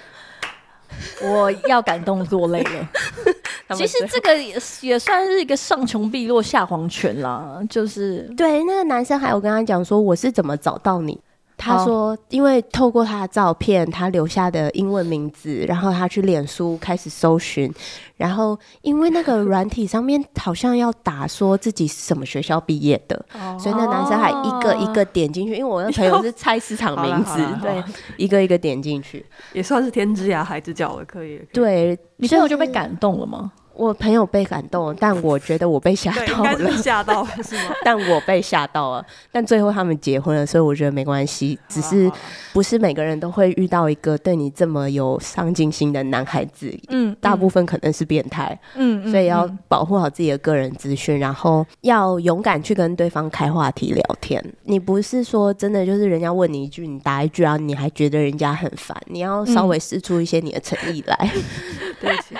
[LAUGHS] 我要感动落泪了。[LAUGHS] 其实这个也也算是一个上穷碧落下黄泉啦，就是对那个男生还有跟他讲说，我是怎么找到你。他说，因为透过他的照片，他留下的英文名字，然后他去脸书开始搜寻，然后因为那个软体上面好像要打说自己是什么学校毕业的，哦、所以那男生还一个一个点进去，因为我那朋友是 [LAUGHS] 菜市场名字，对，一个一个点进去，也算是天之涯海之角了，可以。对，你最后就被感动了吗？我朋友被感动了，但我觉得我被吓到了，吓到了是吗？[LAUGHS] 但我被吓到了，但最后他们结婚了，所以我觉得没关系。只是不是每个人都会遇到一个对你这么有上进心的男孩子，嗯，大部分可能是变态，嗯，所以要保护好自己的个人资讯，然后要勇敢去跟对方开话题聊天。你不是说真的就是人家问你一句，你答一句啊，你还觉得人家很烦，你要稍微试出一些你的诚意来。[LAUGHS] 对不起，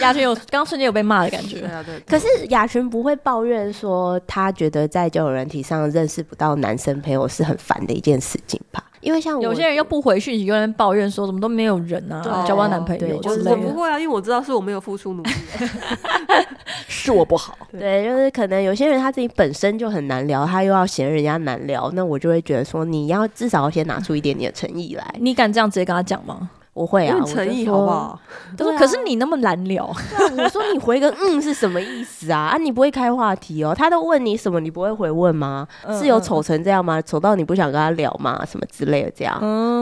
雅群有刚瞬间有被骂的感觉。对啊，对。可是雅群不会抱怨说他觉得在交友软体上认识不到男生朋友是很烦的一件事情吧？因为像有些人又不回讯息，有人抱怨说怎么都没有人啊，交不到男朋友。就是我不会啊，因为我知道是我没有付出努力，[LAUGHS] 是我不好。对，就是可能有些人他自己本身就很难聊，他又要嫌人家难聊，那我就会觉得说你要至少要先拿出一点点诚意来。你敢这样直接跟他讲吗？我会啊，诚意好不好？对，可是你那么难聊，[LAUGHS] 我说你回个 [LAUGHS] 嗯是什么意思啊？啊，你不会开话题哦？他都问你什么，你不会回问吗？是有丑成这样吗？丑到你不想跟他聊吗？什么之类的这样？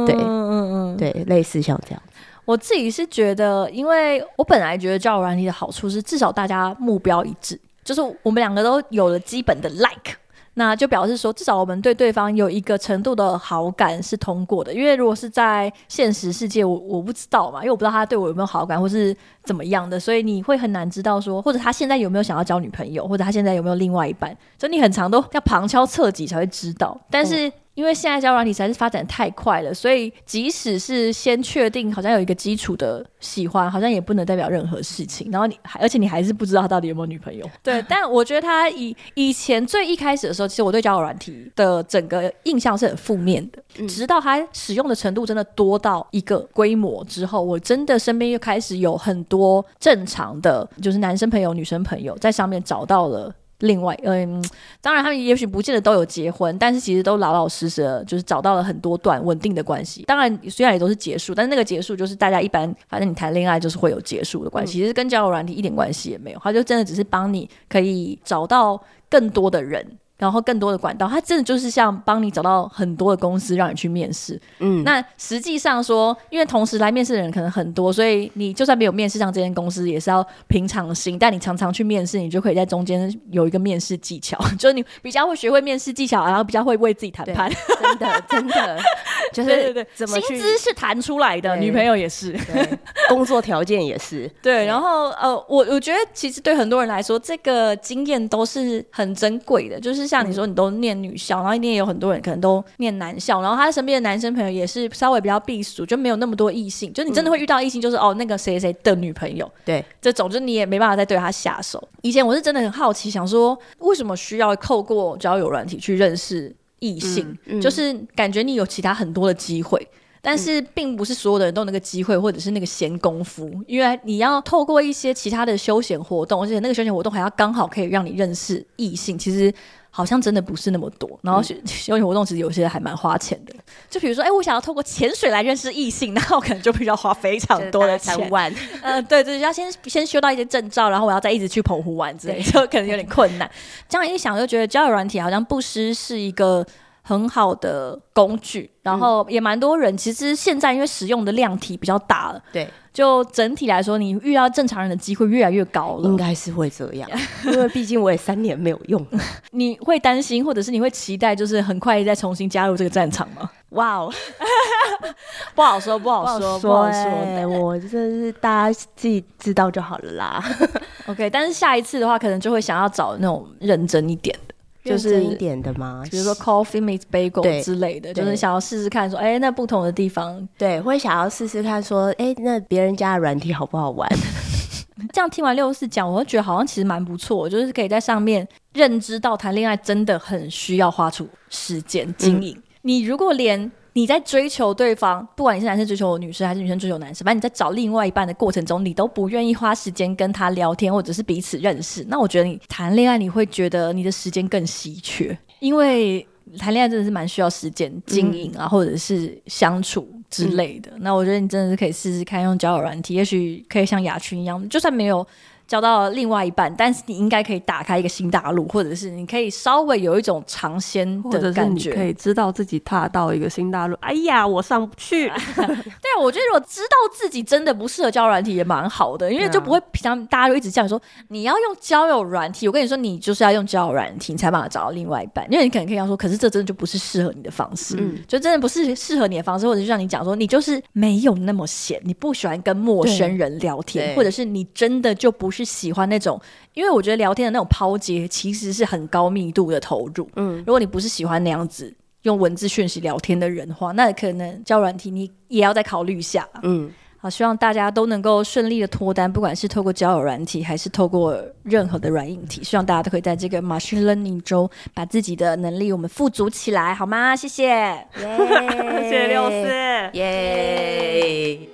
对，嗯嗯对，类似像这样。我自己是觉得，因为我本来觉得交友软体的好处是，至少大家目标一致，就是我们两个都有了基本的 like。那就表示说，至少我们对对方有一个程度的好感是通过的。因为如果是在现实世界，我我不知道嘛，因为我不知道他对我有没有好感，或是怎么样的，所以你会很难知道说，或者他现在有没有想要交女朋友，或者他现在有没有另外一半，所以你很长都要旁敲侧击才会知道。但是，嗯因为现在交友软体实在是发展太快了，所以即使是先确定好像有一个基础的喜欢，好像也不能代表任何事情。然后你还，而且你还是不知道他到底有没有女朋友。[LAUGHS] 对，但我觉得他以以前最一开始的时候，其实我对交友软体的整个印象是很负面的。嗯、直到他使用的程度真的多到一个规模之后，我真的身边又开始有很多正常的，就是男生朋友、女生朋友在上面找到了。另外，嗯，当然，他们也许不见得都有结婚，但是其实都老老实实的，就是找到了很多段稳定的关系。当然，虽然也都是结束，但是那个结束就是大家一般，反正你谈恋爱就是会有结束的关系，其实跟交友软体一点关系也没有，他就真的只是帮你可以找到更多的人。然后更多的管道，它真的就是像帮你找到很多的公司让你去面试。嗯，那实际上说，因为同时来面试的人可能很多，所以你就算没有面试上这间公司，也是要平常心。但你常常去面试，你就可以在中间有一个面试技巧，[LAUGHS] 就是你比较会学会面试技巧，然后比较会为自己谈判。真的，真的，[LAUGHS] 就是对对对，薪资是谈出来的，女朋友也是，工作条件也是。[LAUGHS] 对，然后呃，我我觉得其实对很多人来说，这个经验都是很珍贵的，就是。像你说，你都念女校，然后一定也有很多人可能都念男校，然后他身边的男生朋友也是稍微比较避暑，就没有那么多异性。就你真的会遇到异性，就是、嗯、哦那个谁谁的女朋友，对，这种就你也没办法再对他下手。以前我是真的很好奇，想说为什么需要透过交友软体去认识异性，嗯嗯、就是感觉你有其他很多的机会。但是并不是所有的人都有那个机会，或者是那个闲工夫，因为你要透过一些其他的休闲活动，而且那个休闲活动还要刚好可以让你认识异性，其实好像真的不是那么多。然后 [LAUGHS] 休闲活动其实有些还蛮花钱的，就比如说，哎、欸，我想要透过潜水来认识异性，那我可能就必须要花非常多的钱，万，嗯、[LAUGHS] 呃，对对，要先先修到一些证照，然后我要再一直去澎湖玩之类，就可能有点困难。这样一想，就觉得交友软体好像不失是一个。很好的工具，然后也蛮多人。其实现在因为使用的量体比较大了，对，就整体来说，你遇到正常人的机会越来越高了。应该是会这样，[LAUGHS] 因为毕竟我也三年没有用。[LAUGHS] 你会担心，或者是你会期待，就是很快再重新加入这个战场吗？哇哦，[LAUGHS] 不好说，不好说，不好说。欸、我这是大家自己知道就好了啦。OK，但是下一次的话，可能就会想要找那种认真一点的。就是一点的吗？比如说 Coffee Meets Bagel 之类的，就是想要试试看说，哎、欸，那不同的地方，对，会想要试试看说，哎、欸，那别人家的软体好不好玩？[LAUGHS] 这样听完六四讲，我会觉得好像其实蛮不错，就是可以在上面认知到谈恋爱真的很需要花出时间经营。嗯、你如果连你在追求对方，不管你是男生追求女生还是女生追求男生，反正你在找另外一半的过程中，你都不愿意花时间跟他聊天，或者是彼此认识，那我觉得你谈恋爱你会觉得你的时间更稀缺，因为谈恋爱真的是蛮需要时间经营啊，嗯、或者是相处之类的。嗯、那我觉得你真的是可以试试看用交友软体，也许可以像雅群一样，就算没有。交到另外一半，但是你应该可以打开一个新大陆，或者是你可以稍微有一种尝鲜的感觉，可以知道自己踏到一个新大陆。哎呀，我上不去。[LAUGHS] 对啊，我觉得如果知道自己真的不适合交友软体也蛮好的，因为就不会平常大家就一直这样说，你要用交友软体。我跟你说，你就是要用交友软体，你才把它找到另外一半。因为你可能可以这样说，可是这真的就不是适合你的方式，嗯，就真的不是适合你的方式，或者就像你讲说，你就是没有那么闲，你不喜欢跟陌生人聊天，或者是你真的就不是喜欢那种。因为我觉得聊天的那种抛接其实是很高密度的投入。嗯，如果你不是喜欢那样子用文字讯息聊天的人的话，那可能交软体你也要再考虑一下。嗯，好，希望大家都能够顺利的脱单，不管是透过交友软体还是透过任何的软硬体，希望大家都可以在这个 machine learning 中把自己的能力我们富足起来，好吗？谢谢，耶，[LAUGHS] 谢谢六四，耶。